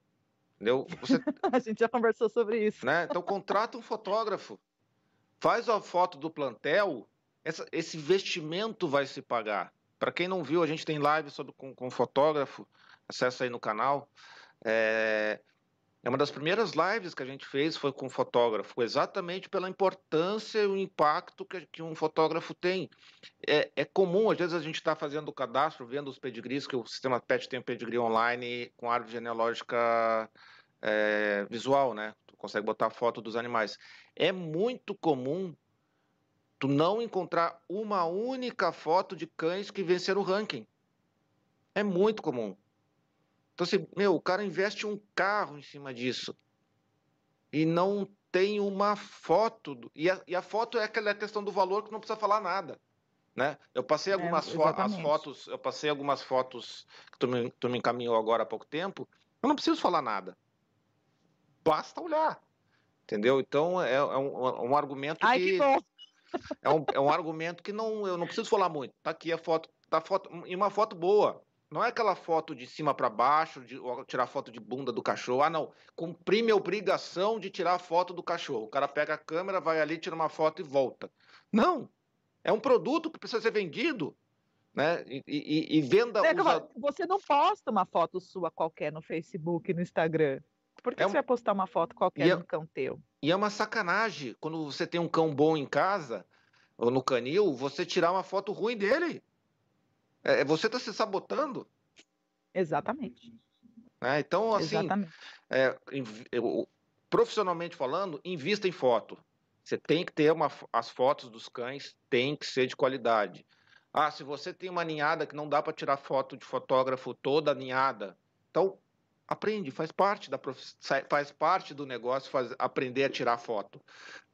Entendeu? Você, (laughs) a gente já conversou sobre isso. Né? Então contrata um fotógrafo, faz a foto do plantel, essa, esse investimento vai se pagar. Para quem não viu, a gente tem live sobre, com, com fotógrafo, acessa aí no canal. É, é uma das primeiras lives que a gente fez foi com fotógrafo, exatamente pela importância e o impacto que, que um fotógrafo tem. É, é, comum, às vezes, a gente está fazendo o cadastro, vendo os pedigrees, que o sistema PET tem um pedigree online com árvore genealógica é, visual, né? Consegue botar foto dos animais. É muito comum tu não encontrar uma única foto de cães que venceram o ranking. É muito comum. Então, assim, meu, o cara investe um carro em cima disso e não tem uma foto. E, a, e, a, foto é aquela questão do valor que não precisa falar nada. Né? Eu passei é, algumas é, fo as fotos, eu passei algumas fotos que tu me, tu me encaminhou agora há pouco tempo. Eu não preciso falar nada basta olhar. Entendeu? Então é, é um, é um, argumento Ai, que. que bom. É um, é um argumento que não, eu não preciso falar muito. Tá aqui a foto, tá foto, e uma foto boa. Não é aquela foto de cima para baixo, de tirar foto de bunda do cachorro. Ah, não. Cumprir minha obrigação de tirar foto do cachorro. O cara pega a câmera, vai ali, tira uma foto e volta. Não. É um produto que precisa ser vendido. Né? E, e, e venda. É, usa... Você não posta uma foto sua qualquer no Facebook, no Instagram. Por que é você vai postar uma foto qualquer é, do cão teu? E é uma sacanagem quando você tem um cão bom em casa, ou no canil, você tirar uma foto ruim dele. É, é você está se sabotando. Exatamente. É, então, assim, é, eu, profissionalmente falando, invista em foto. Você tem que ter uma, as fotos dos cães, tem que ser de qualidade. Ah, se você tem uma ninhada que não dá para tirar foto de fotógrafo toda ninhada, então aprende, faz parte da prof... faz parte do negócio faz... aprender a tirar foto.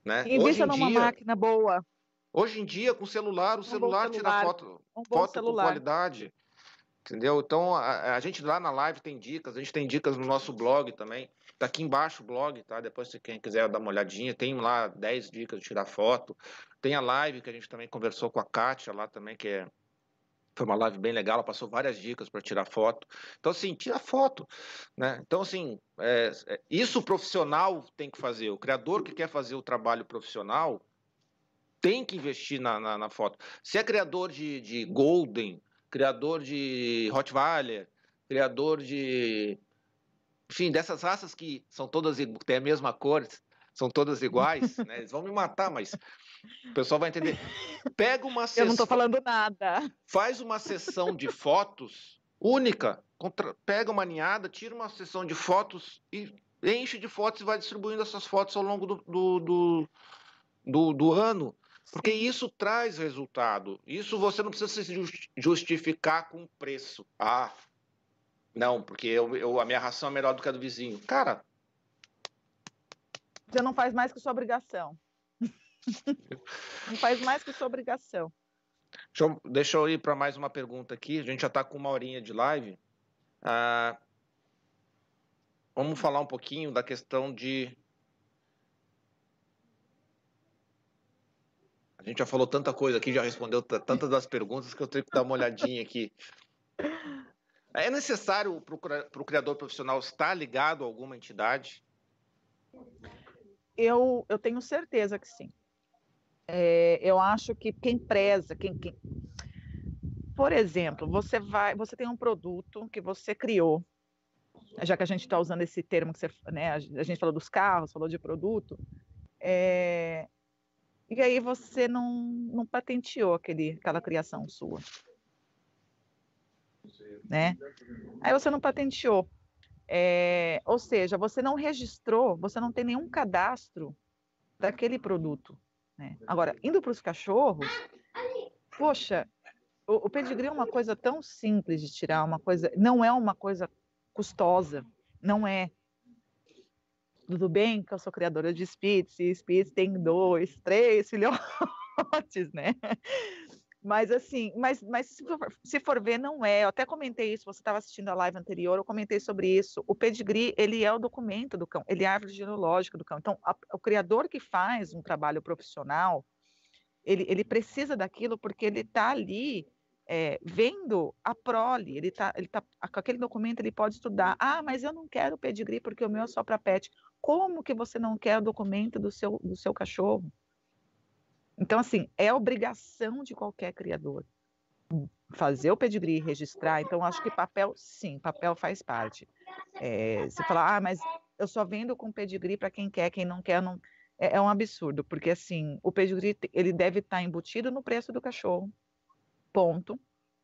Né? Invista numa dia, máquina boa. Hoje em dia, com celular, o um celular, celular, tira foto, um foto celular. com qualidade. Entendeu? Então, a, a, gente lá na live tem dicas, a gente tem dicas no nosso blog também. Tá aqui embaixo o blog, tá? Depois, se quem quiser dar uma olhadinha, tem lá 10 dicas de tirar foto. Tem a live que a gente também conversou com a Kátia lá também, que é foi uma live bem legal, ela passou várias dicas para tirar foto. Então, assim, tira foto. Né? Então, assim, é, é, isso o profissional tem que fazer. O criador que quer fazer o trabalho profissional tem que investir na, na, na foto. Se é criador de, de Golden, criador de Rottweiler, criador de. Enfim, dessas raças que são todas têm a mesma cor, são todas iguais, né? Eles vão me matar, mas o pessoal vai entender. Pega uma sessão. Eu não estou falando nada. Faz uma sessão de fotos única. Contra, pega uma ninhada, tira uma sessão de fotos e enche de fotos e vai distribuindo essas fotos ao longo do, do, do, do, do ano. Porque isso traz resultado. Isso você não precisa se justificar com preço. Ah, não, porque eu, eu, a minha ração é melhor do que a do vizinho. Cara. Você não faz mais que sua obrigação. Não faz mais que sua obrigação. Deixa eu, deixa eu ir para mais uma pergunta aqui. A gente já está com uma horinha de live. Ah, vamos falar um pouquinho da questão de. A gente já falou tanta coisa aqui, já respondeu tantas das perguntas que eu tenho que dar uma olhadinha aqui. É necessário para o criador profissional estar ligado a alguma entidade? Eu, eu tenho certeza que sim é, eu acho que quem preza, quem, quem, por exemplo, você vai, você tem um produto que você criou, já que a gente está usando esse termo que você, né, a gente falou dos carros, falou de produto, é, e aí você não, não patenteou aquele, aquela criação sua, né? Aí você não patenteou, é, ou seja, você não registrou, você não tem nenhum cadastro daquele produto. Né? Agora, indo para os cachorros, poxa, o, o pedigree é uma coisa tão simples de tirar, uma coisa, não é uma coisa custosa, não é. Tudo bem que eu sou criadora de Spitz, e Spitz tem dois, três filhotes, (laughs) né? Mas assim, mas, mas se, for, se for ver, não é. Eu até comentei isso, você estava assistindo a live anterior, eu comentei sobre isso. O pedigree, ele é o documento do cão, ele é a árvore genealógica do cão. Então, a, o criador que faz um trabalho profissional, ele, ele precisa daquilo porque ele está ali é, vendo a prole, ele está, ele tá, com aquele documento ele pode estudar. Ah, mas eu não quero pedigree porque o meu é só para pet. Como que você não quer o documento do seu, do seu cachorro? Então, assim, é obrigação de qualquer criador fazer o pedigree, registrar. Então, acho que papel, sim, papel faz parte. É, você falar, ah, mas eu só vendo com pedigree para quem quer, quem não quer, não. É, é, um absurdo, porque assim, o pedigree ele deve estar tá embutido no preço do cachorro. Ponto.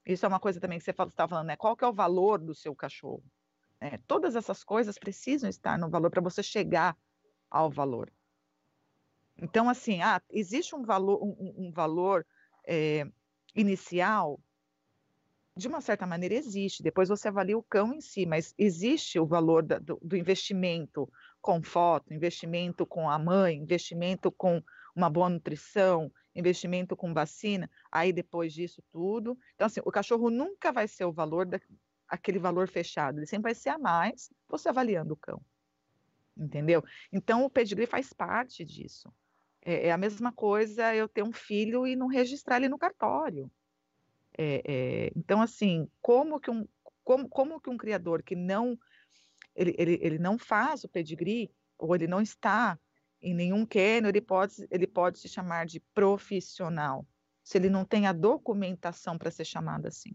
Isso é uma coisa também que você está falando, né? Qual que é o valor do seu cachorro? É, todas essas coisas precisam estar no valor para você chegar ao valor. Então, assim, ah, existe um valor, um, um valor é, inicial? De uma certa maneira existe, depois você avalia o cão em si, mas existe o valor da, do, do investimento com foto, investimento com a mãe, investimento com uma boa nutrição, investimento com vacina, aí depois disso tudo. Então, assim, o cachorro nunca vai ser o valor daquele valor fechado, ele sempre vai ser a mais, você avaliando o cão. Entendeu? Então, o pedigree faz parte disso. É, é, a mesma coisa eu ter um filho e não registrar ele no cartório. É, é, então, assim, como que um, como, como que um criador que não ele, ele, ele não faz o pedigree, ou ele não está em nenhum quênio, ele pode, ele pode se chamar de profissional, se ele não tem a documentação para ser chamado assim.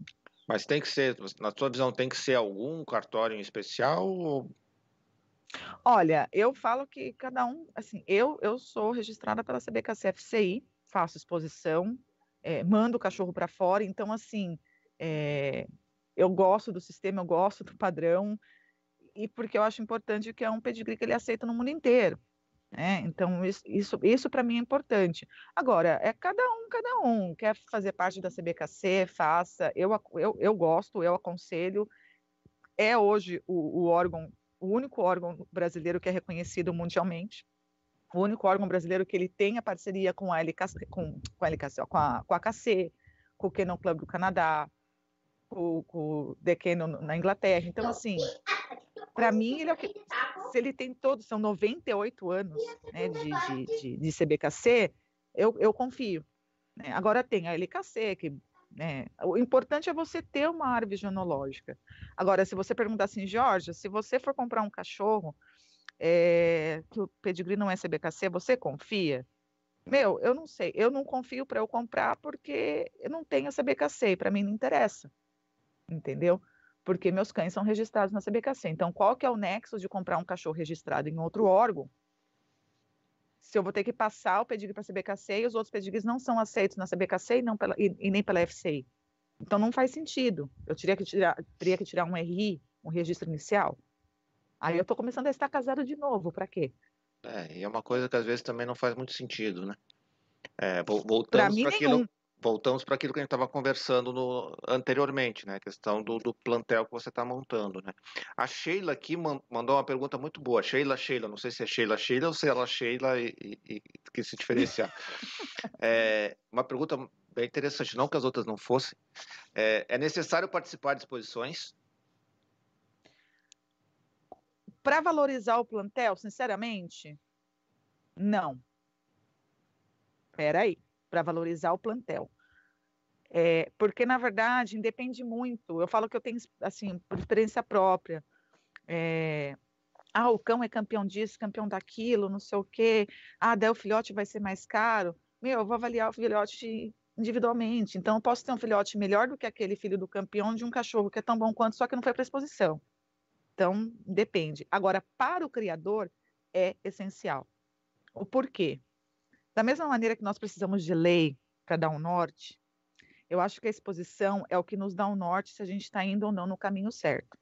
Mas tem que ser, na sua visão, tem que ser algum cartório em especial ou Olha, eu falo que cada um, assim, eu, eu sou registrada pela CBKCFCI, faço exposição, é, mando o cachorro para fora, então, assim, é, eu gosto do sistema, eu gosto do padrão, e porque eu acho importante que é um pedigree que ele aceita no mundo inteiro. Né? Então, isso, isso, isso para mim é importante. Agora, é cada um, cada um. Quer fazer parte da CBKC, faça. Eu, eu, eu gosto, eu aconselho, é hoje o, o órgão, o único órgão brasileiro que é reconhecido mundialmente, o único órgão brasileiro que ele tem a parceria com a LKC, com, com a, LKC, com a, com a AKC, com o Canon Club do Canadá, com, com o The Canon na Inglaterra. Então, assim, para mim, ele é o que, se ele tem todos, são 98 anos né, de, de, de, de CBKC, eu, eu confio. Né? Agora tem a LKC, que né, o importante é você ter uma árvore genológica. Agora, se você perguntar assim, Jorge, se você for comprar um cachorro é, que o pedigree não é CBKC, você confia? Meu, eu não sei, eu não confio para eu comprar porque eu não tenho CBKC, para mim não interessa, entendeu? Porque meus cães são registrados na CBKC. Então, qual que é o nexo de comprar um cachorro registrado em outro órgão? Se eu vou ter que passar o pedigree para a CBKC e os outros pedigrees não são aceitos na CBKC e, não pela, e, e nem pela FCI. Então, não faz sentido. Eu teria que tirar, teria que tirar um RI, um registro inicial. Aí eu estou começando a estar casado de novo, para quê? É, e é uma coisa que às vezes também não faz muito sentido, né? É, voltamos para aquilo, voltamos para aquilo que a gente estava conversando no, anteriormente, né? A questão do, do plantel que você está montando, né? A Sheila aqui mandou uma pergunta muito boa. Sheila, Sheila, não sei se é Sheila, Sheila ou se ela Sheila e, e, e que se diferenciar. (laughs) é, uma pergunta bem interessante, não que as outras não fossem. É, é necessário participar de exposições? Para valorizar o plantel, sinceramente, não. Espera aí, para valorizar o plantel. É, porque, na verdade, independe muito. Eu falo que eu tenho, assim, por experiência própria. É, ah, o cão é campeão disso, campeão daquilo, não sei o quê. Ah, daí o filhote vai ser mais caro. Meu, eu vou avaliar o filhote individualmente. Então, eu posso ter um filhote melhor do que aquele filho do campeão de um cachorro que é tão bom quanto, só que não foi para exposição. Então, depende. Agora, para o criador, é essencial. O porquê? Da mesma maneira que nós precisamos de lei para dar um norte, eu acho que a exposição é o que nos dá um norte se a gente está indo ou não no caminho certo.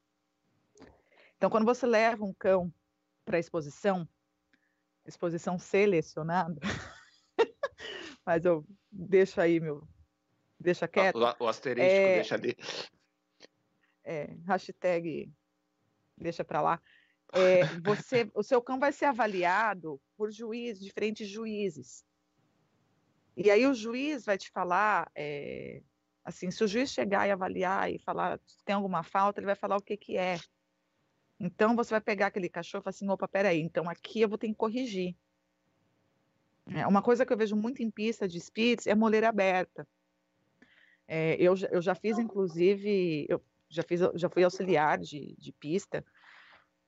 Então, quando você leva um cão para a exposição, exposição selecionada, (laughs) mas eu deixo aí meu, deixa quieto. O, o asterisco é, deixa ali. É, hashtag deixa para lá. É, você, o seu cão vai ser avaliado por juízes, diferentes juízes. E aí o juiz vai te falar, é, assim, se o juiz chegar e avaliar e falar se tem alguma falta, ele vai falar o que que é. Então você vai pegar aquele cachorro e falar assim, opa, peraí, então aqui eu vou ter que corrigir. É, uma coisa que eu vejo muito em pista de Spitz é moleira aberta. É, eu, eu já fiz, inclusive, eu já, fiz, já fui auxiliar de, de pista.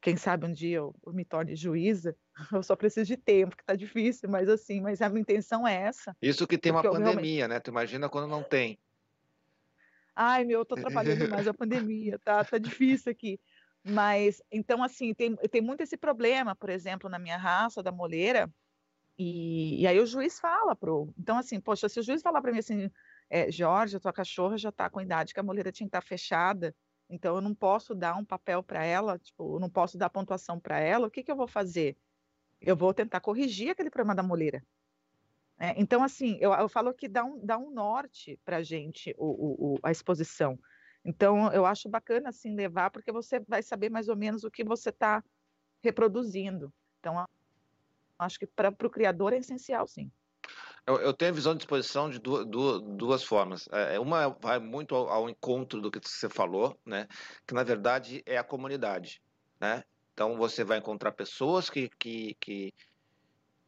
Quem sabe um dia eu, eu, me torne juíza. (laughs) Eu só preciso de tempo, que está difícil, mas assim, mas a minha intenção é essa. Isso que tem uma pandemia, realmente... né? Tu imagina quando não tem. Ai, meu, eu tô trabalhando (laughs) mais a pandemia, tá? Tá difícil aqui. Mas, então, assim, tem, tem muito esse problema, por exemplo, na minha raça da moleira, e, e aí o juiz fala pro. Então, assim, poxa, se o juiz falar para mim assim, é, Jorge, a tua cachorra já está com a idade que a moleira tinha que estar tá fechada, então eu não posso dar um papel para ela, tipo, eu não posso dar pontuação para ela, o que, que eu vou fazer? Eu vou tentar corrigir aquele problema da moleira. É, então, assim, eu, eu, falo que dá um, dá um norte para a gente o, o, a exposição. Então, eu acho bacana, assim, levar, porque você vai saber mais ou menos o que você está reproduzindo. Então, acho que para o criador é essencial, sim. Eu, eu, tenho a visão de exposição de duas, duas, duas formas. É, uma vai muito ao, ao, encontro do que você falou, né? Que na verdade é a comunidade, né? Então você vai encontrar pessoas que, que, que,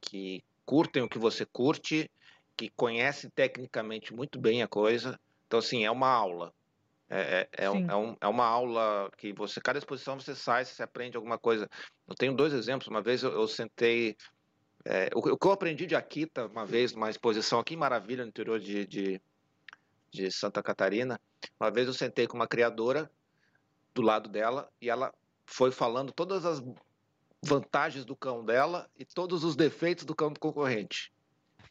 que curtem o que você curte, que conhecem tecnicamente muito bem a coisa. Então, assim, é uma aula. É, é, é, um, é, é, uma aula que você, cada exposição você sai, você aprende alguma coisa. Eu tenho dois exemplos. Uma vez eu, eu sentei é, o, o, que eu aprendi de Akita, uma vez, numa exposição aqui em Maravilha, no interior de, de, de Santa Catarina, uma vez eu sentei com uma criadora do lado dela e ela foi falando todas as vantagens do cão dela e todos os defeitos do cão do concorrente.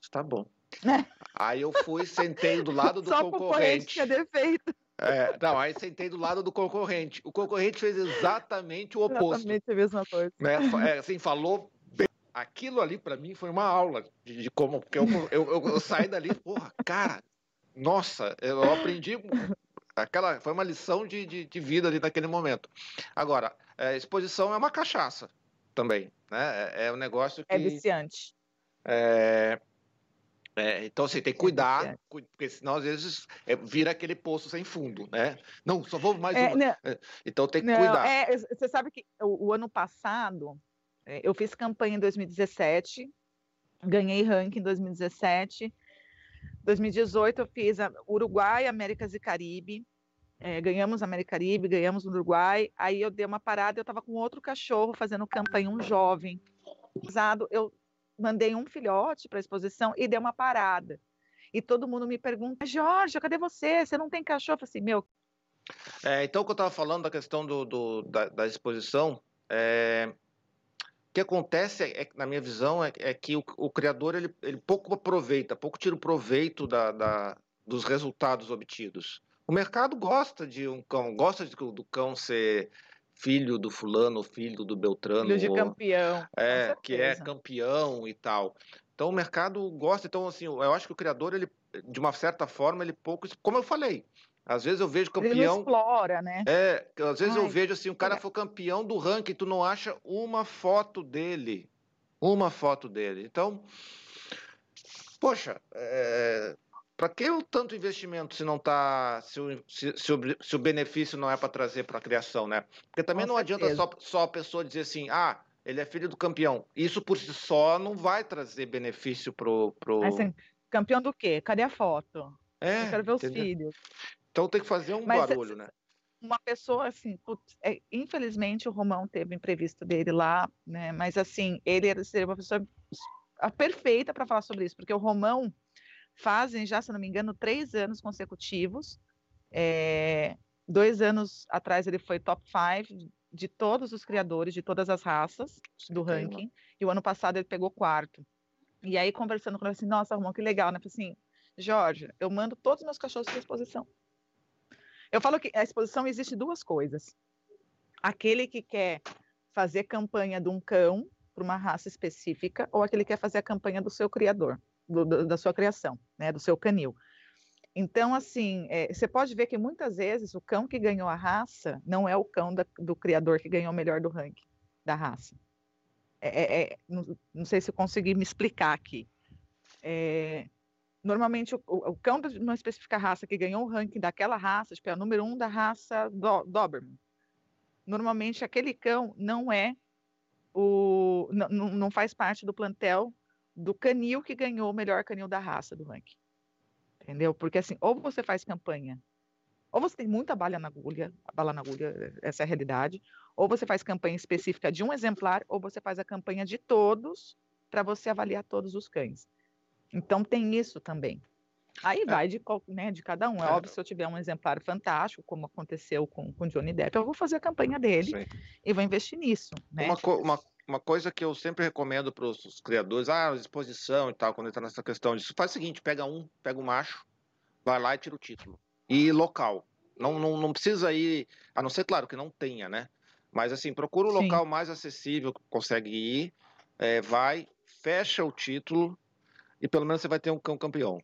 Está bom. (laughs) Aí eu fui, sentei do lado do Só concorrente. Só defeito. É, não, aí sentei do lado do concorrente. O concorrente fez exatamente o oposto. Exatamente a mesma coisa. Né? É, assim, falou aquilo ali para mim foi uma aula de, de como porque eu, eu, eu, eu, saí dali, porra, cara, nossa, eu aprendi aquela foi uma lição de, de, de vida ali naquele momento. Agora, é, exposição é uma cachaça também, né? É, é um negócio é que... É viciante. É, é, então, assim, tem que cuidar, porque senão às vezes é, vira aquele poço sem fundo, né? Não, só vou mais é, uma. Não, é, então tem que não, cuidar. É, você sabe que o, o ano passado, eu fiz campanha em 2017, ganhei ranking em 2017. 2018 eu fiz Uruguai, Américas e Caribe. É, ganhamos América Caribe, ganhamos no Uruguai. Aí eu dei uma parada, eu estava com outro cachorro fazendo campanha, um jovem. Eu mandei um filhote para a exposição e dei uma parada. E todo mundo me pergunta, Jorge, cadê você? Você não tem cachorro? Eu falei assim, meu. É, então, o que eu estava falando da questão do, do da, da, exposição, é, que acontece, é, é, na minha visão, é, é que o, o, criador ele, ele pouco aproveita, pouco tira o proveito da, da, dos resultados obtidos. O mercado gosta de um cão, gosta de, do cão ser filho do fulano, filho do Beltrano. Filho de ou, campeão. É, que é campeão e tal. Então o mercado gosta, então assim, eu acho que o criador, ele, de uma certa forma, ele pouco, como eu falei, às vezes eu vejo campeão. Ele explora, né? É, às vezes Ai, eu vejo assim, o cara é. foi campeão do ranking, tu não acha uma foto dele. Uma foto dele. Então, poxa, é, para que o tanto investimento se não tá. Se o, se, se o, se o benefício não é para trazer para a criação, né? Porque também Com não certeza. adianta só, só a pessoa dizer assim, ah, ele é filho do campeão. Isso por si só não vai trazer benefício pro. pro... Assim, campeão do quê? Cadê a foto? É, Eu quero ver entendeu? os filhos. Então tem que fazer um Mas, barulho, né? Uma pessoa assim, putz, é, infelizmente o Romão teve imprevisto dele lá, né? Mas assim, ele seria uma pessoa perfeita para falar sobre isso, porque o Romão fazem já, se não me engano, três anos consecutivos. É, dois anos atrás ele foi top five de todos os criadores, de todas as raças do ranking, e o ano passado ele pegou quarto. E aí, conversando com ele, assim, nossa, Romão, que legal, né? Falei assim, Jorge, eu mando todos os meus cachorros para exposição. Eu falo que a exposição existe duas coisas. Aquele que quer fazer campanha de um cão para uma raça específica, ou aquele que quer fazer a campanha do seu criador do, do, da sua criação, né, do seu canil. Então, assim, é, você pode ver que muitas vezes o cão que ganhou a raça não é o cão da, do criador que ganhou o melhor do ranking da raça. É, é, é não, não, sei se eu consegui me explicar aqui. Normalmente, o, o, cão de uma específica raça que ganhou o ranking daquela raça, tipo, é o número um da raça do, Doberman. Normalmente, aquele cão não é o. não, não faz parte do plantel do canil que ganhou o melhor canil da raça do ranking. Entendeu? Porque assim, ou você faz campanha, ou você tem muita bala na agulha, bala na agulha, essa é a realidade, ou você faz campanha específica de um exemplar, ou você faz a campanha de todos para você avaliar todos os cães. Então tem isso também. Aí é. vai de, né, de cada um. É, é, óbvio, se eu tiver um exemplar fantástico, como aconteceu com o Johnny Depp, eu vou fazer a campanha dele Sim. e vou investir nisso. Né? Uma, uma, uma coisa que eu sempre recomendo para os criadores, ah, exposição e tal, quando está nessa questão disso, faz o seguinte, pega um, pega um macho, vai lá e tira o título. E local. Não, não, não precisa ir, a não ser, claro, que não tenha, né? Mas assim, procura o local mais acessível que consegue ir, é, vai, fecha o título e pelo menos você vai ter um cão campeão.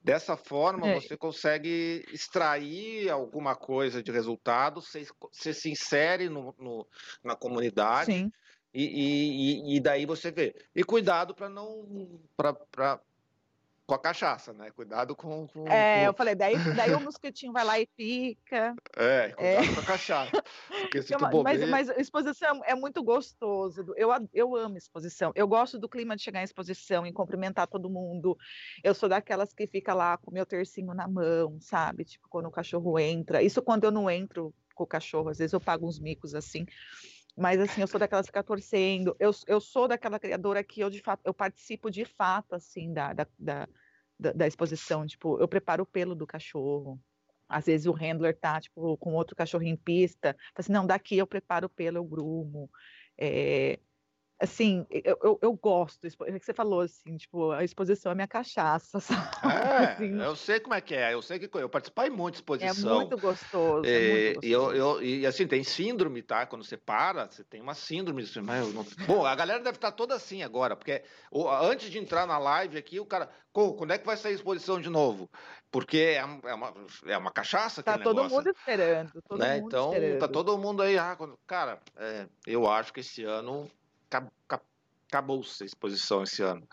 Dessa forma, é. você consegue extrair alguma coisa de resultado, você, você se insere no, no na comunidade. E, e, e daí você vê. E cuidado para não. Pra, pra, com a cachaça, né? Cuidado com. com é, com... eu falei, daí, daí o mosquitinho vai lá e pica. É, cuidado é. com a cachaça. Porque se tu bobeia... mas, mas exposição é muito gostoso. Eu, eu amo exposição. Eu gosto do clima de chegar em exposição, em cumprimentar todo mundo. Eu sou daquelas que fica lá com o meu tercinho na mão, sabe? Tipo, quando o cachorro entra. Isso quando eu não entro com o cachorro, às vezes eu pago uns micos assim. Mas assim, eu sou daquelas que fica torcendo. Eu, eu sou daquela criadora que eu de fato eu participo de fato assim da, da, da, da exposição. Tipo, eu preparo o pelo do cachorro. Às vezes o handler tá tipo com outro cachorro em pista. Assim, não, daqui eu preparo o pelo, eu grumo. É, assim, eu, eu, eu gosto, é que você falou assim, tipo, a exposição é minha cachaça, (laughs) sabe? É, assim, eu sei como é que é, eu sei que eu participei muito de exposição. É muito gostoso. É, é muito gostoso. E, eu, eu, e assim, tem síndrome, tá? Quando você para, você tem uma síndrome. Mas não... Bom, a galera deve estar toda assim agora, porque antes de entrar na live aqui, o cara, quando é que vai sair a exposição de novo? Porque é, é uma, é uma cachaça Tá todo negócio, mundo esperando. Todo né? mundo então, tá esperando. tá todo mundo aí. Ah, cara, é, eu acho que esse ano acabou-se a exposição esse ano.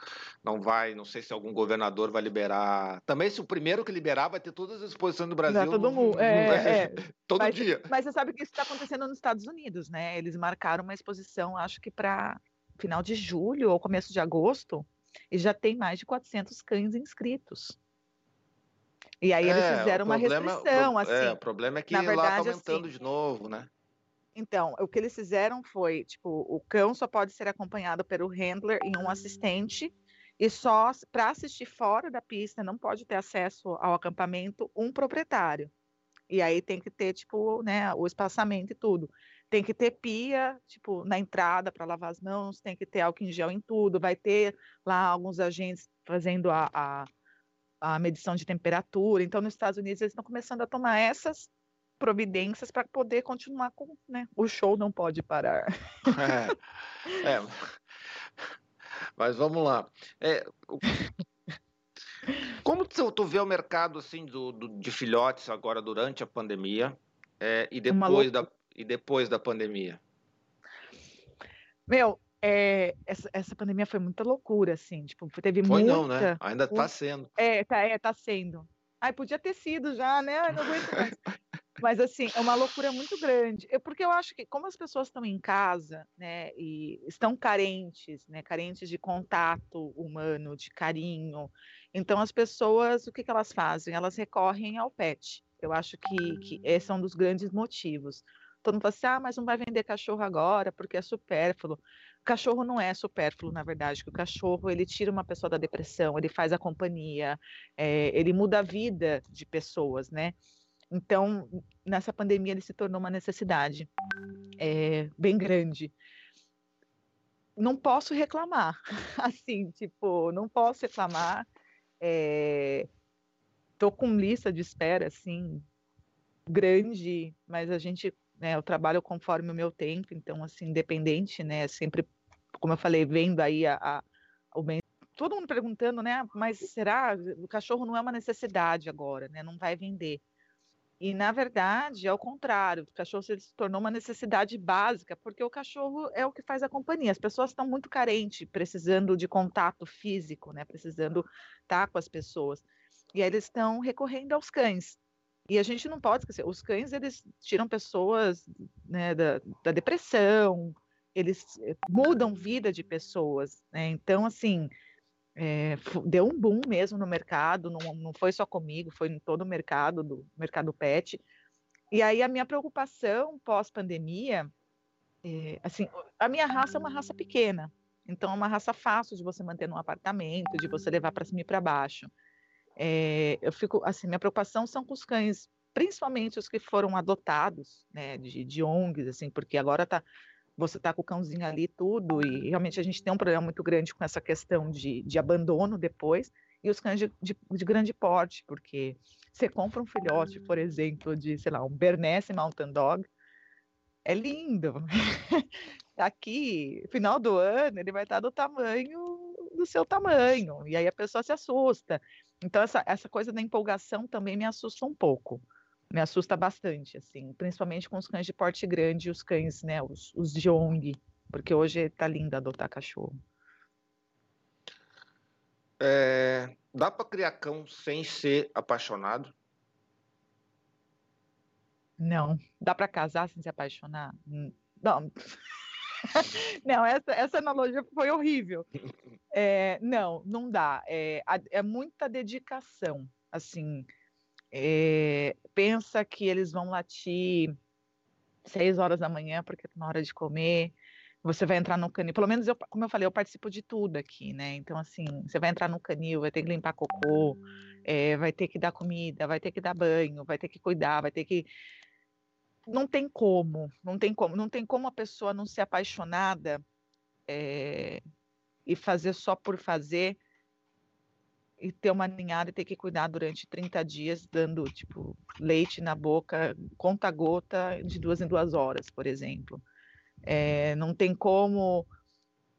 Não vai, não sei se algum governador vai liberar. Também, se o primeiro que liberar, vai ter todas as exposições do Brasil. Não, todo mundo. (laughs) É, é. (laughs) todo mas, dia. Mas você sabe que isso está acontecendo nos Estados Unidos, né? Eles marcaram uma exposição, acho que para final de julho ou começo de agosto, e já tem mais de 400 cães inscritos. E aí eles é, fizeram uma restrição, é, assim. o problema é que verdade, lá tá aumentando assim, de novo, né? Então, o que eles fizeram foi, tipo, o cão só pode ser acompanhado pelo handler e um assistente, e só para assistir fora da pista não pode ter acesso ao acampamento um proprietário. E aí tem que ter, tipo, né, o espaçamento e tudo. Tem que ter pia, tipo, na entrada para lavar as mãos, tem que ter álcool em gel em tudo, vai ter lá alguns agentes fazendo a, a, a medição de temperatura. Então, nos Estados Unidos, eles estão começando a tomar essas providências para poder continuar com, né? O show não pode parar. É, é. Mas vamos lá. É, como tu, tu vê o mercado assim do, do, de filhotes agora durante a pandemia é, e depois da e depois da pandemia? Meu, é, essa, essa pandemia foi muita loucura, assim, tipo, teve foi muita... não, né? Ainda está sendo. É, tá, é, tá sendo. Ai, podia ter sido já, né? Ai, não aguento mais. (laughs) Mas, assim, é uma loucura muito grande. Eu, porque eu acho que, como as pessoas estão em casa, né, e estão carentes, né, carentes de contato humano, de carinho, então as pessoas, o que, que elas fazem? Elas recorrem ao pet. Eu acho que, que esse é um dos grandes motivos. Todo mundo fala assim, ah, mas não vai vender cachorro agora porque é supérfluo. O cachorro não é supérfluo, na verdade, que o cachorro, ele tira uma pessoa da depressão, ele faz a companhia, é, ele muda a vida de pessoas, né? Então, nessa pandemia, ele se tornou uma necessidade é, bem grande. Não posso reclamar, (laughs) assim, tipo, não posso reclamar. É, com lista de espera, assim, grande, mas a gente, né, eu trabalho conforme o meu tempo, então, assim, independente, né, sempre, como eu falei, vendo aí a, a o bem todo mundo perguntando, né? Mas será o cachorro não é uma necessidade agora, né? Não vai vender. E, na verdade, é o contrário. O cachorro se tornou uma necessidade básica, porque o cachorro é o que faz a companhia. As pessoas estão muito carentes, precisando de contato físico, né? precisando estar com as pessoas. E aí eles estão recorrendo aos cães. E a gente não pode esquecer, os cães, eles tiram pessoas né, da, da depressão, eles eh, mudam vida de pessoas. Né? Então, assim, é, deu um boom mesmo no mercado, não, não foi só comigo, foi em todo o mercado, do mercado pet. E aí a minha preocupação pós-pandemia, é, assim, a minha raça é uma raça pequena, então é uma raça fácil de você manter num apartamento, de você levar para cima e para baixo. É, eu fico, assim, minha preocupação são com os cães, principalmente os que foram adotados, né, de, de ONGs, assim, porque agora tá você tá com o cãozinho ali tudo, e realmente a gente tem um problema muito grande com essa questão de, de abandono depois, e os cães de, de, de, grande porte, porque você compra um filhote, por exemplo, de, sei lá, um Bernese Mountain Dog, é lindo. (laughs) Aqui, final do ano, ele vai estar do tamanho do seu tamanho, e aí a pessoa se assusta. Então, essa, essa coisa da empolgação também me assusta um pouco me assusta bastante, assim, principalmente com os cães de porte grande, os cães, né, os, os de ONG, porque hoje tá lindo adotar cachorro. É, dá para criar cão sem ser apaixonado? Não. Dá para casar sem se apaixonar? Não. (laughs) não, essa, essa analogia foi horrível. (laughs) É, não, não dá. É, é muita dedicação, assim é, pensa que eles vão latir seis horas da manhã porque está na hora de comer. Você vai entrar no canil, pelo menos eu, como eu falei, eu participo de tudo aqui, né? Então, assim, você vai entrar no canil, vai ter que limpar cocô, é, vai ter que dar comida, vai ter que dar banho, vai ter que cuidar, vai ter que. Não tem como, não tem como, não tem como a pessoa não ser apaixonada é, e fazer só por fazer e ter uma ninhada e ter que cuidar durante 30 dias, dando, tipo, leite na boca, conta-gota, de duas em duas horas, por exemplo. É, não tem como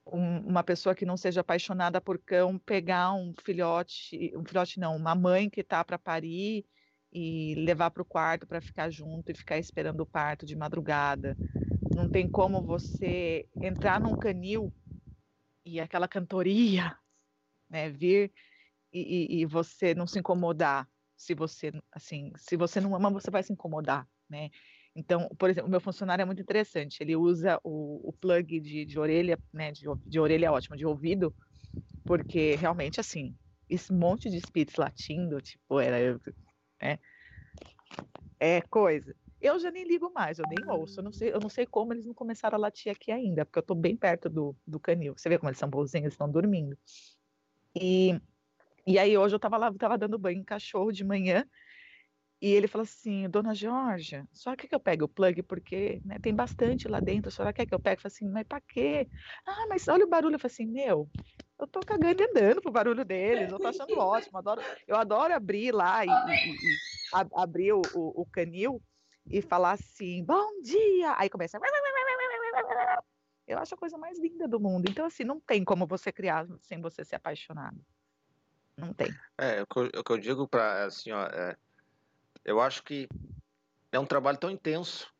um, uma pessoa que não seja apaixonada por cão pegar um filhote, um filhote não, uma mãe que está para parir e levar para o quarto para ficar junto e ficar esperando o parto de madrugada. Não tem como você entrar num canil e aquela cantoria, (laughs) né, vir e, e, você não se incomodar. Se você, assim, se você não ama, você vai se incomodar, né? Então, por exemplo, o meu funcionário é muito interessante. Ele usa o, o plug de, de, orelha, né? De, de orelha é ótimo, de ouvido, porque realmente, assim, esse monte de espíritos latindo, tipo, era, é, é coisa. Eu já nem ligo mais, eu nem ouço. Eu não sei, eu não sei como eles não começaram a latir aqui ainda, porque eu estou bem perto do, do canil. Você vê como eles são bonzinhos, eles estão dormindo. E e aí hoje eu estava lá, estava dando banho em cachorro de manhã, e ele falou assim, dona Georgia, só quer que eu pegue o plug, porque né, tem bastante lá dentro, a senhora quer que eu pegue? Eu falei assim, mas pra quê? Ah, mas olha o barulho. Eu falei assim, meu, eu tô cagando e andando pro barulho deles, eu tô achando (laughs) ótimo, adoro, eu adoro abrir lá e, e, e a, abrir o, o, o, canil e falar assim, bom dia! Aí começa... Eu acho a coisa mais linda do mundo. Então, assim, não tem como você criar sem você ser apaixonado. Não tem. É, o que eu, que eu digo para assim, ó, é, eu acho que é um trabalho tão intenso.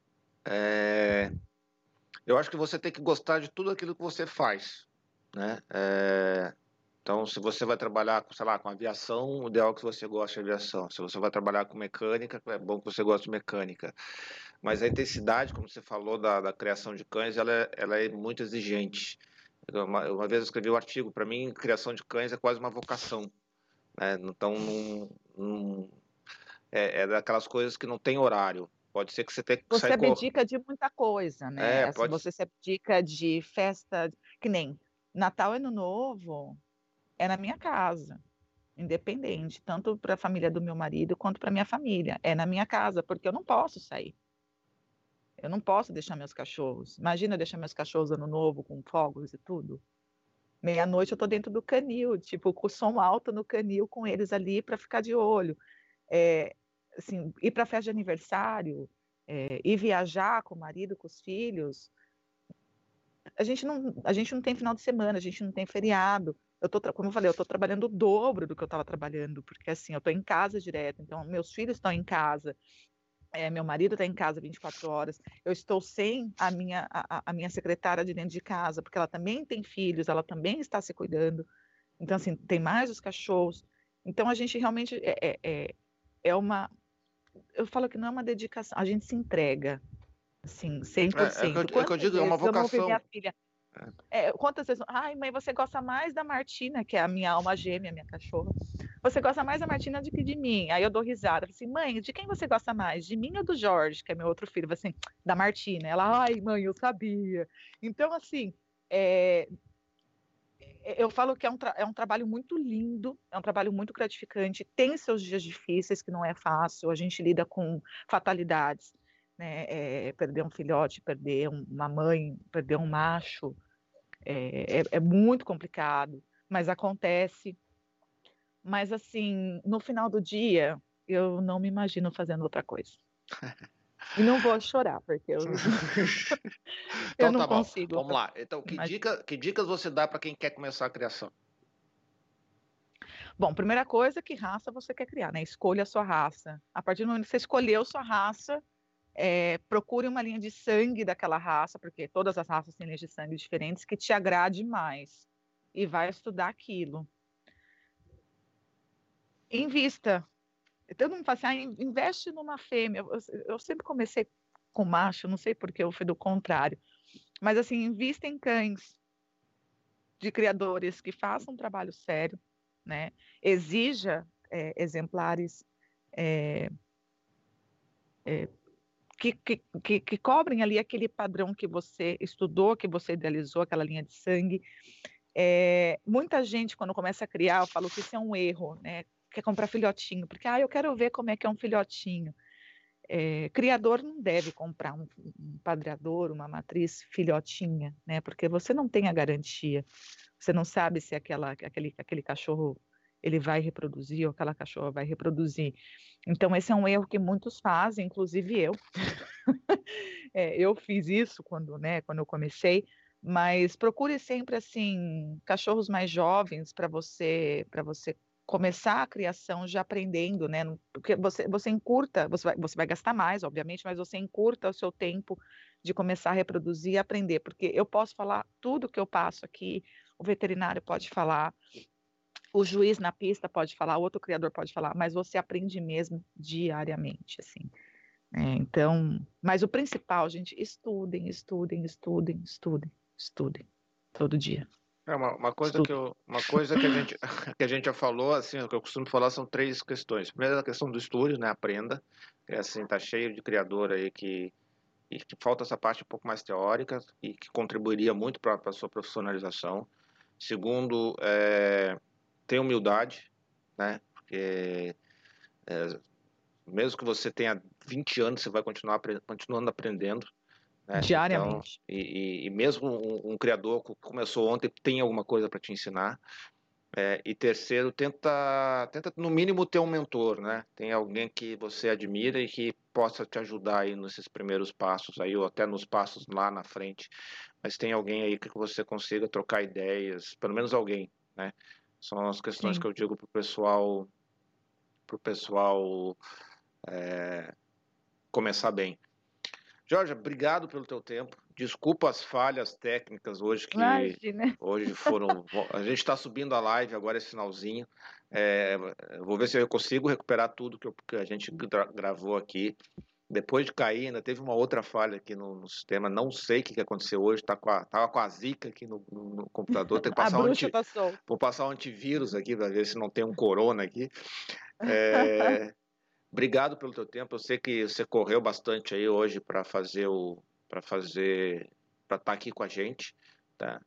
É, eu acho que você tem que gostar de tudo aquilo que você faz, né? É, então, se você vai trabalhar, com, sei lá, com aviação, o ideal é que você goste de aviação. Se você vai trabalhar com mecânica, é bom que você goste de mecânica. Mas a intensidade, como você falou, da, da criação de cães, ela é, ela é muito exigente. Uma, uma vez eu escrevi um artigo, para mim, criação de cães é quase uma vocação. Né? Então, não, não, é, é, daquelas coisas que não tem horário. Pode ser que você tenha que Você abdica de muita coisa, né? É, assim, pode... Você se abdica de festa, que nem Natal e Ano Novo, é na minha casa, independente, tanto para a família do meu marido quanto para minha família. É na minha casa, porque eu não posso sair. Eu não posso deixar meus cachorros. Imagina deixar meus cachorros ano novo com fogos e tudo. Meia-noite eu tô dentro do canil, tipo, com o som alto no canil com eles ali para ficar de olho. É, assim, ir para festa de aniversário, é, ir viajar com o marido, com os filhos. A gente não, a gente não tem final de semana, a gente não tem feriado. Eu tô, como eu falei, eu estou trabalhando o dobro do que eu estava trabalhando, porque assim, eu estou em casa direto, então meus filhos estão em casa, é, meu marido está em casa 24 horas, eu estou sem a minha, a, a, minha secretária de dentro de casa, porque ela também tem filhos, ela também está se cuidando. Então, assim, tem mais os cachorros. Então, a gente realmente é, é, é, é uma. Eu falo que não é uma dedicação, a gente se entrega, assim, 100%. É, é, que eu, é que eu digo, é uma vocação. minha filha, é, quantas vezes, ai, mãe, você gosta mais da Martina, que é a minha alma gêmea, minha cachorra. Você gosta mais da Martina do que de mim? Aí eu dou risada, assim, mãe, de quem você gosta mais? De mim ou do Jorge, que é meu outro filho? Assim, da Martina. Ela, ai, mãe, eu sabia. Então, assim, é, eu falo que é um, é um trabalho muito lindo, é um trabalho muito gratificante, tem seus dias difíceis, que não é fácil, a gente lida com fatalidades, né? É, perder um filhote, perder uma mãe, perder um macho, é, é, é muito complicado, mas acontece. Mas, assim, no final do dia, eu não me imagino fazendo outra coisa. E não vou chorar, porque eu, (laughs) (laughs) então, eu não tá consigo. Vamos lá. Então, que, dica, que dicas você dá para quem quer começar a criação? Bom, primeira coisa, que raça você quer criar, né? Escolha a sua raça. A partir do momento que você escolheu sua raça, é, procure uma linha de sangue daquela raça, porque todas as raças têm linhas de sangue diferentes, que te agrade mais. E vai estudar aquilo. Invista. Todo mundo fala assim, ah, investe numa fêmea. Eu, eu, sempre comecei com macho, não sei porque eu fui do contrário. Mas assim, invista em cães de criadores que façam um trabalho sério, né? Exija é, exemplares é, é, que, que, que, que, cobrem ali aquele padrão que você estudou, que você idealizou, aquela linha de sangue. É, muita gente, quando começa a criar, eu falo que isso é um erro, né? Quer comprar filhotinho, porque ah, eu quero ver como é que é um filhotinho. é, criador não deve comprar um, um padreador, uma matriz filhotinha, né? Porque você não tem a garantia. Você não sabe se aquela, aquele, aquele cachorro ele vai reproduzir ou aquela cachorra vai reproduzir. Então, esse é um erro que muitos fazem, inclusive eu. (laughs) é, eu fiz isso quando, né, quando eu comecei, mas procure sempre assim cachorros mais jovens para você para você começar a criação já aprendendo, né? Porque você, você encurta, você vai, você vai gastar mais, obviamente, mas você encurta o seu tempo de começar a reproduzir e aprender, porque eu posso falar tudo que eu passo aqui, o veterinário pode falar, o juiz na pista pode falar, o outro criador pode falar, mas você aprende mesmo diariamente, assim. É, então, mas o principal, gente, estudem, estudem, estudem, estudem, estudem, todo dia. É uma, uma coisa que eu, uma coisa que a gente (laughs) que a gente já falou assim, o que eu costumo falar são três questões. Primeiro a questão do estúdio, né, aprenda, é assim tá cheio de criador aí que e que falta essa parte um pouco mais teórica e que contribuiria muito para a sua profissionalização. Segundo, é, ter humildade, né? Porque é, mesmo que você tenha 20 anos, você vai continuar continuando aprendendo. Né? Diariamente. Então, e, e, mesmo um, um, criador que começou ontem tem alguma coisa para te ensinar. É, e terceiro, tenta, tenta no mínimo ter um mentor, né? Tem alguém que você admira e que possa te ajudar aí nesses primeiros passos aí ou até nos passos lá na frente. Mas tem alguém aí que você consiga trocar ideias, pelo menos alguém, né? São as questões Sim. que eu digo para o pessoal, pro pessoal é, começar bem. Jorge, obrigado pelo teu tempo. Desculpa as falhas técnicas hoje que Imagina. hoje foram. (laughs) a gente está subindo a live agora esse finalzinho. É, vou ver se eu consigo recuperar tudo que, eu, que a gente gra gravou aqui. Depois de cair, ainda teve uma outra falha aqui no, no sistema. Não sei o que, que aconteceu hoje. Tá com a, tava com a zica aqui no, no computador. Tem que (laughs) passar um anti, Vou passar um antivírus aqui para ver se não tem um corona aqui. É, (laughs) obrigado pelo teu tempo. Eu sei que você correu bastante aí hoje para fazer o, para fazer, para estar tá aqui com a gente, tá?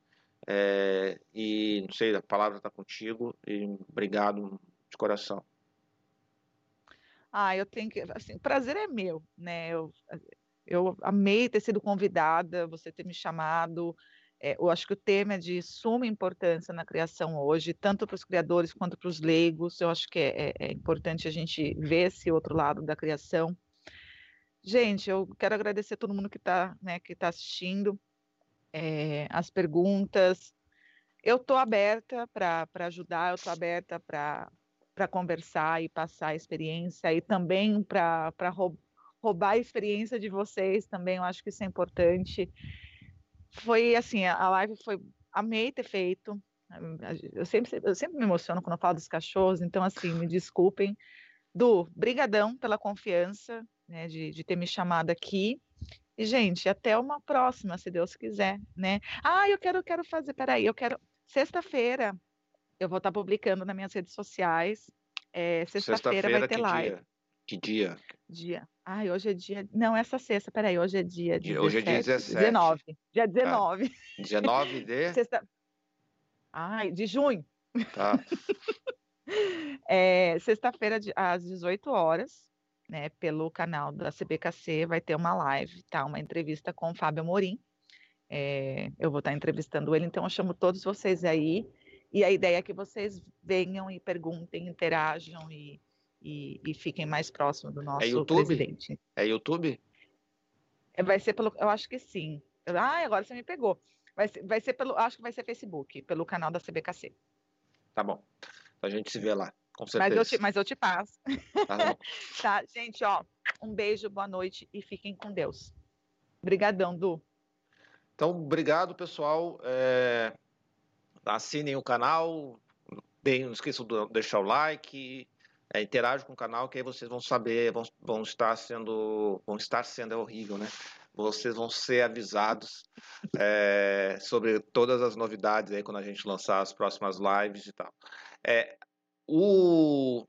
É, e não sei, a palavra está contigo. E obrigado de coração. Ah, eu tenho que. Assim, o prazer é meu, né? Eu, eu amei ter sido convidada, você ter me chamado. É, eu acho que o tema é de suma importância na criação hoje, tanto para os criadores quanto para os leigos. Eu acho que é, é, é, importante a gente ver esse outro lado da criação. Gente, eu quero agradecer a todo mundo que está né, que tá assistindo, é, as perguntas. Eu estou aberta para ajudar, eu estou aberta para para conversar e passar a experiência e também para roubar a experiência de vocês também, eu acho que isso é importante. Foi assim, a live foi, amei ter feito, eu sempre, eu sempre me emociono quando eu falo dos cachorros, então assim, me desculpem. Du, brigadão pela confiança, né, de, de ter me chamado aqui. E, gente, até uma próxima, se Deus quiser, né? Ah, eu quero, quero fazer, peraí, eu quero. Sexta-feira, eu vou estar publicando nas minhas redes sociais. É, Sexta-feira Sexta vai ter live. Dia? Que dia? Dia. Ai, hoje é dia. Não, essa sexta, peraí, hoje é dia. 17, hoje é dia 17. 19. Dia 19. Tá. 19 de. (laughs) Sexta... Ai, de junho. Tá. (laughs) é, Sexta-feira, às 18 horas, né, pelo canal da CBKC, vai ter uma live, tá? Uma entrevista com o Fábio Morim. É, eu vou estar entrevistando ele, então eu chamo todos vocês aí e a ideia é que vocês venham e perguntem, interajam e, e, e fiquem mais próximos do nosso é YouTube? presidente. É YouTube? É, vai ser pelo. Eu acho que sim. Ah, agora você me pegou. Vai ser, vai ser pelo. Acho que vai ser Facebook, pelo canal da CBKC. Tá bom. A gente se vê lá. Com certeza. Mas eu te, mas eu te passo. Tá, (laughs) tá, gente, ó. Um beijo, boa noite e fiquem com Deus. Obrigadão, Du. Então, obrigado, pessoal. É assinem o canal, deem, não esqueçam de deixar o like, é, interajam com o canal, que aí vocês vão saber, vão, vão estar sendo, vão estar sendo, é horrível, né? Vocês vão ser avisados é, sobre todas as novidades aí quando a gente lançar as próximas lives e tal. É, o,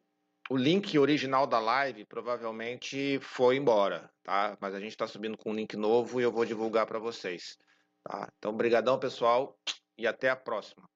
o link original da live provavelmente foi embora, tá? Mas a gente está subindo com um link novo e eu vou divulgar para vocês. Tá? Então, brigadão, pessoal e até a próxima.